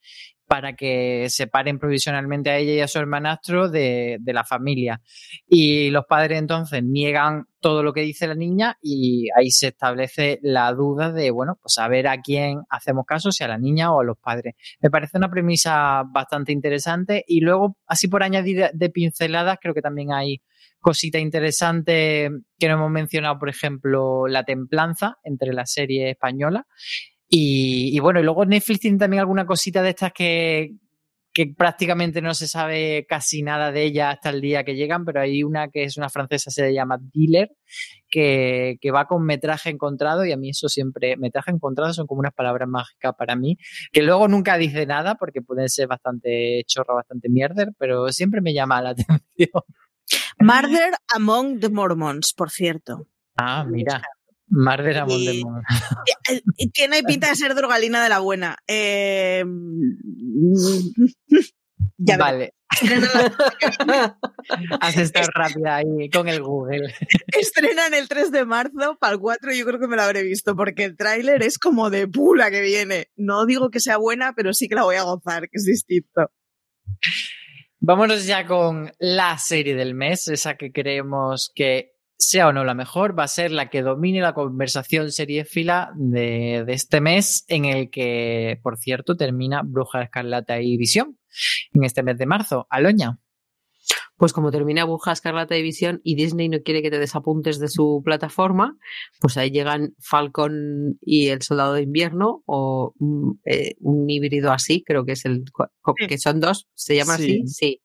para que separen provisionalmente a ella y a su hermanastro de, la familia. Y los padres entonces niegan todo lo que dice la niña y ahí se establece la duda de, bueno, pues a ver a quién hacemos caso, si a la niña o a los padres. Me parece una premisa bastante interesante y luego, así por añadir de pinceladas, creo que también hay cosita interesante que no hemos mencionado, por ejemplo, la templanza entre la serie española y, bueno, y luego Netflix tiene también alguna cosita de estas que, que prácticamente no se sabe casi nada de ella hasta el día que llegan, pero hay una que es una francesa, se llama Dealer, que, que, va con metraje encontrado y a mí eso siempre, metraje encontrado son como unas palabras mágicas para mí, que luego nunca dice nada porque pueden ser bastante chorro, bastante mierder, pero siempre me llama la <laughs> atención. Murder Among the Mormons, por cierto. Ah, mira. Murder Among the Mormons. Tiene pinta de ser drogalina de la buena. Eh, <laughs> ya vale. <laughs> Has estado rápida ahí con el Google. Estrenan el 3 de marzo, para el 4 yo creo que me lo habré visto, porque el tráiler es como de pula que viene. No digo que sea buena, pero sí que la voy a gozar, que es distinto. Vámonos ya con la serie del mes, esa que creemos que sea o no la mejor, va a ser la que domine la conversación seriéfila de, de este mes, en el que, por cierto, termina Bruja Escarlata y Visión, en este mes de marzo. Aloña. Pues como termina Bruja Escarlata y Visión y Disney no quiere que te desapuntes de su plataforma, pues ahí llegan Falcon y el Soldado de Invierno o mm, eh, un híbrido así, creo que es el que son dos, se llama así, sí,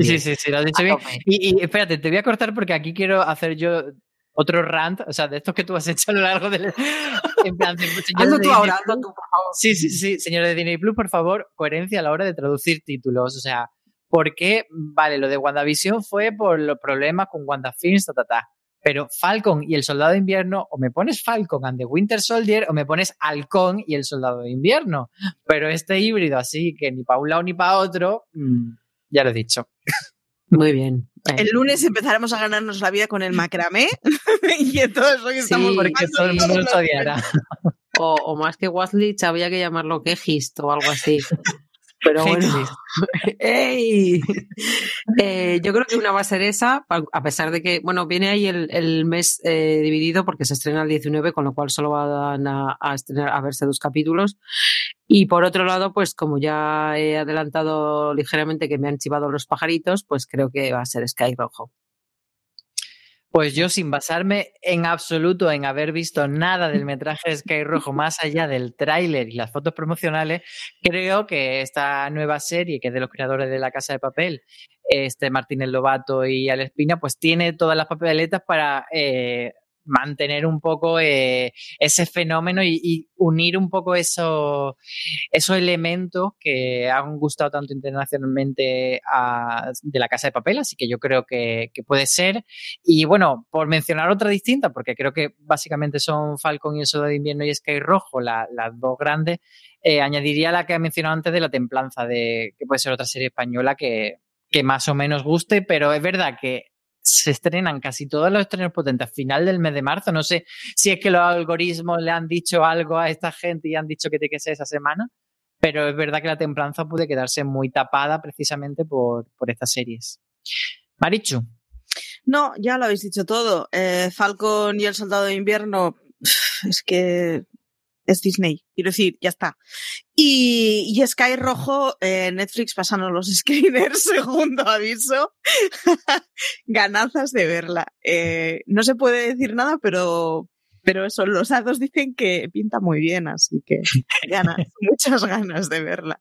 sí, sí, sí, lo has dicho bien. Y, espérate, te voy a cortar porque aquí quiero hacer yo otro rant, o sea, de estos que tú has <laughs> hecho a lo largo del... En plan, hazlo tú ahora, hazlo tú, por favor. Sí, sí, sí, señor de Disney Plus, por favor, coherencia a la hora de traducir títulos, o sea, porque, vale, lo de WandaVision fue por los problemas con WandaFilms, ta, ta, ta. Pero Falcon y el Soldado de Invierno, o me pones Falcon and the Winter Soldier, o me pones Halcón y el Soldado de Invierno. Pero este híbrido así, que ni para un lado ni para otro, mm, ya lo he dicho. Muy bien. El lunes empezaremos a ganarnos la vida con el macramé <laughs> y entonces hoy estamos porque todo el mundo nos odiará. O, o, más que Waslich había que llamarlo Quejist o algo así. Pero bueno, <laughs> ¡Ey! Eh, yo creo que una va a ser esa, a pesar de que, bueno, viene ahí el, mes eh, dividido porque se estrena el 19, con lo cual solo van a, a, estrenar, a verse dos capítulos. Y por otro lado, pues como ya he adelantado ligeramente que me han chivado los pajaritos, pues creo que va a ser Sky Rojo. Pues yo, sin basarme en absoluto en haber visto nada del metraje de Sky Rojo más allá del tráiler y las fotos promocionales, creo que esta nueva serie, que es de los creadores de La Casa de Papel, este Martínez Lobato y Alex Pina, pues tiene todas las papeletas para eh, mantener un poco eh, ese fenómeno y, unir un poco esos, esos elementos que han gustado tanto internacionalmente de la Casa de Papel, así que yo creo que, puede ser. Y bueno, por mencionar otra distinta, porque creo que básicamente son Falcon y el Soldado de Invierno y Sky Rojo, las dos grandes, eh, añadiría la que he mencionado antes de La Templanza, de, que puede ser otra serie española que, que más o menos guste, pero es verdad que se estrenan casi todos los estrenos potentes a final del mes de marzo. No sé si es que los algoritmos le han dicho algo a esta gente y han dicho que tiene que esa semana, pero es verdad que la templanza puede quedarse muy tapada precisamente por, por estas series. Marichu. No, ya lo habéis dicho todo. Eh, Falcon y el Soldado de Invierno, es que es Disney. Quiero decir, ya está. Y, y Sky Rojo, eh, Netflix pasando los <laughs> screeners, segundo aviso. <laughs> Ganazas de verla. Eh, no se puede decir nada, pero, pero eso, los datos dicen que pinta muy bien, así que <laughs> ganas, muchas ganas de verla.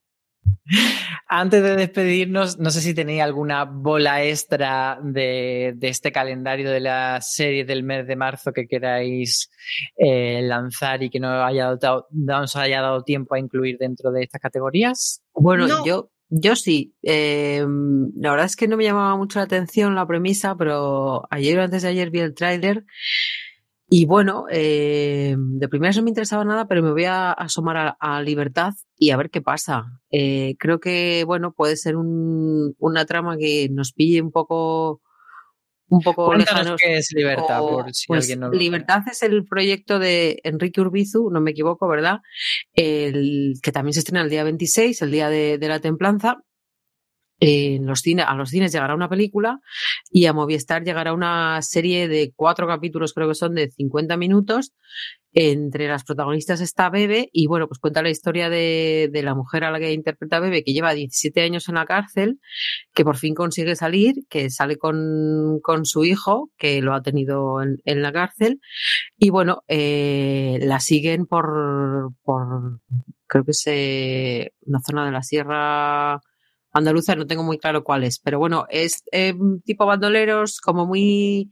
Antes de despedirnos, no sé si tenéis alguna bola extra de, de este calendario de la serie del mes de marzo que queráis eh, lanzar y que no, haya dado, no os haya dado tiempo a incluir dentro de estas categorías. Bueno, no. yo, yo sí. Eh, la verdad es que no me llamaba mucho la atención la premisa, pero ayer o antes de ayer vi el tráiler y bueno, eh, de primera no me interesaba nada, pero me voy a asomar a, a Libertad y a ver qué pasa. Eh, creo que, bueno, puede ser un, una trama que nos pille un poco un poco lejanos. qué es Libertad, o, por si pues, alguien no lo Libertad es el proyecto de Enrique Urbizu, no me equivoco, ¿verdad? El, que también se estrena el día 26, el día de, de la templanza. En los cines, a los cines llegará una película y a Movistar llegará una serie de cuatro capítulos, creo que son de 50 minutos. Entre las protagonistas está Bebe y bueno, pues cuenta la historia de, de la mujer a la que interpreta Bebe, que lleva 17 años en la cárcel, que por fin consigue salir, que sale con, con su hijo, que lo ha tenido en, en la cárcel. Y bueno, eh, la siguen por, por creo que es eh, una zona de la sierra andaluza, no tengo muy claro cuál es, pero bueno, es eh, tipo bandoleros, como muy,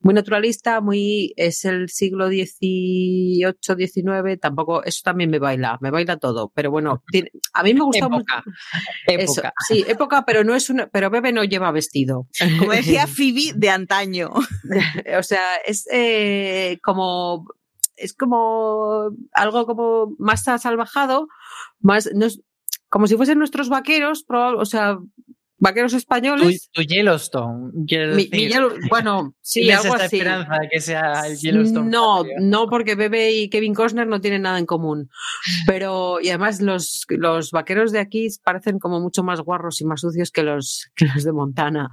muy naturalista, muy, es el siglo XVIII, XIX, tampoco, eso también me baila, me baila todo, pero bueno, <laughs> tiene, a mí me gusta época, mucho. Época. Eso, sí, época, pero no es una, pero Bebe no lleva vestido. <laughs> Como decía <laughs> Phoebe de antaño. o sea, es eh, como es como algo como más salvajado, más no es, como si fuesen nuestros vaqueros, o sea, vaqueros españoles. Tu, tu Yellowstone, mi, decir. mi Yellow, bueno, <laughs> sí, algo esta así. esperanza de que sea el Yellowstone. No, no, porque Bebe y Kevin Costner no tienen nada en común. Pero, y además los, los vaqueros de aquí parecen como mucho más guarros y más sucios que los, <laughs> que los de Montana.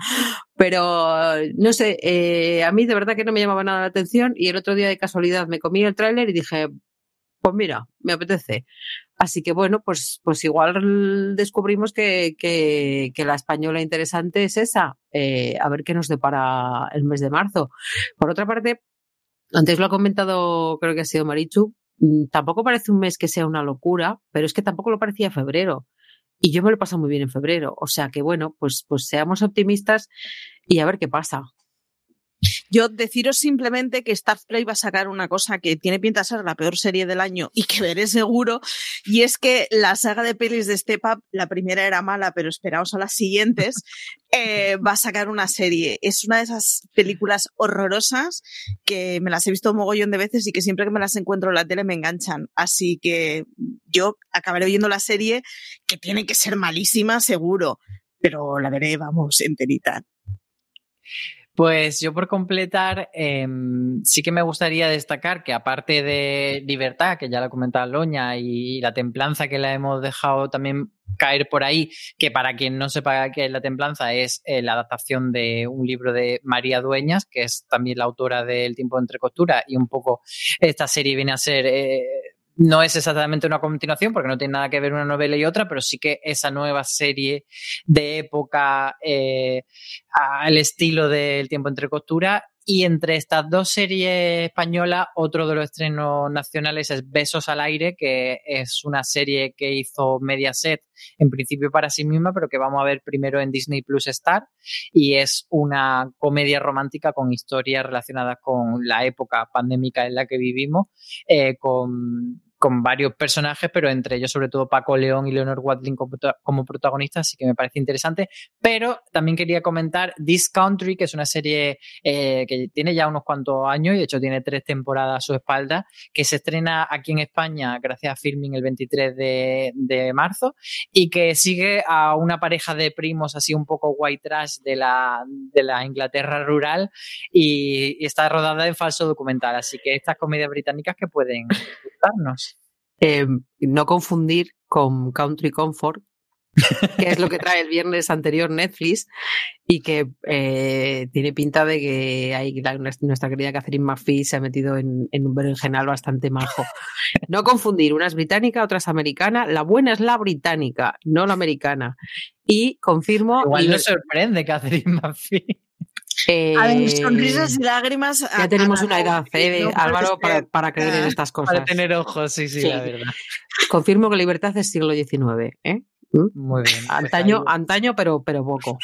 Pero, no sé, eh, a mí de verdad que no me llamaba nada la atención y el otro día de casualidad me comí el tráiler y dije, pues mira, me apetece. Así que bueno, pues, pues igual descubrimos que, que, que la española interesante es esa. Eh, a ver qué nos depara el mes de marzo. Por otra parte, antes lo ha comentado, creo que ha sido Marichu, tampoco parece un mes que sea una locura, pero es que tampoco lo parecía febrero. Y yo me lo he pasado muy bien en febrero. O sea que bueno, pues, pues seamos optimistas y a ver qué pasa. Yo deciros simplemente que Star Play va a sacar una cosa que tiene pinta de ser la peor serie del año y que veré seguro, y es que la saga de pelis de Step Up, la primera era mala, pero esperaos a las siguientes, <laughs> eh, va a sacar una serie. Es una de esas películas horrorosas que me las he visto un mogollón de veces y que siempre que me las encuentro en la tele me enganchan. Así que yo acabaré viendo la serie que tiene que ser malísima, seguro, pero la veré, vamos, enterita. Pues yo por completar, eh, sí que me gustaría destacar que aparte de Libertad, que ya lo comentaba Loña, y la templanza que la hemos dejado también caer por ahí, que para quien no sepa qué es la templanza es eh, la adaptación de un libro de María Dueñas, que es también la autora de El tiempo entre costura, y un poco esta serie viene a ser... Eh, no es exactamente una continuación porque no tiene nada que ver una novela y otra, pero sí que esa nueva serie de época eh, al estilo del tiempo entre costura. Y entre estas dos series españolas, otro de los estrenos nacionales es Besos al aire, que es una serie que hizo Mediaset en principio para sí misma, pero que vamos a ver primero en Disney Plus Star. Y es una comedia romántica con historias relacionadas con la época pandémica en la que vivimos, eh, con con varios personajes, pero entre ellos sobre todo Paco León y Leonor Watling como, protagonistas, así que me parece interesante. Pero también quería comentar This Country, que es una serie eh, que tiene ya unos cuantos años y de hecho tiene tres temporadas a su espalda, que se estrena aquí en España gracias a Filming el 23 de, de marzo y que sigue a una pareja de primos así un poco white trash de la, de la Inglaterra rural y, y está rodada en falso documental, así que estas comedias británicas que pueden gustarnos. Eh, no confundir con Country Comfort, que es lo que trae el viernes anterior Netflix y que eh, tiene pinta de que hay nuestra querida Catherine McPhee se ha metido en, un berenjenal bastante majo. No confundir, una es británica, otra es americana. La buena es la británica, no la americana. Y confirmo... Igual no sorprende Catherine McPhee. Eh, a ver, sonrisas y lágrimas. Ya tenemos una edad, ¿eh, Álvaro, para, creer en estas cosas. Para tener ojos, sí, sí, la verdad. Confirmo que libertad es siglo XIX. ¿eh? ¿Mm? Muy bien. Pues antaño, antaño pero, pero poco.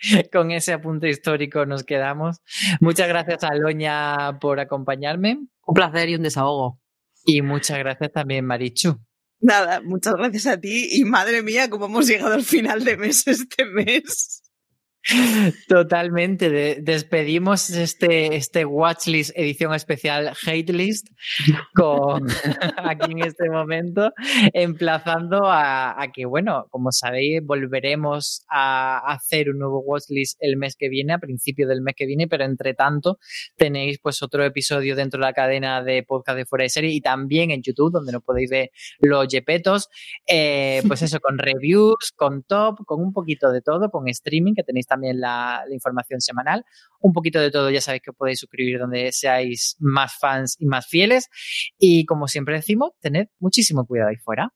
<laughs> Con ese apunte histórico nos quedamos. Muchas gracias a Loña por acompañarme. Un placer y un desahogo. Y muchas gracias también, Marichu. Nada, muchas gracias a ti y madre mía, cómo hemos llegado al final de mes este mes. Totalmente. despedimos este, este Watchlist edición especial Hate List con, <laughs> aquí en este momento, emplazando a, que, bueno, como sabéis, volveremos a hacer un nuevo Watchlist el mes que viene, a principio del mes que viene, pero entre tanto tenéis pues otro episodio dentro de la cadena de podcast de fuera de serie y también en YouTube, donde nos podéis ver los yepetos, eh, pues eso, con reviews, con top, con un poquito de todo, con streaming que tenéis también también la, información semanal. Un poquito de todo, ya sabéis que podéis suscribir donde seáis más fans y más fieles. Y como siempre decimos, tened muchísimo cuidado ahí fuera.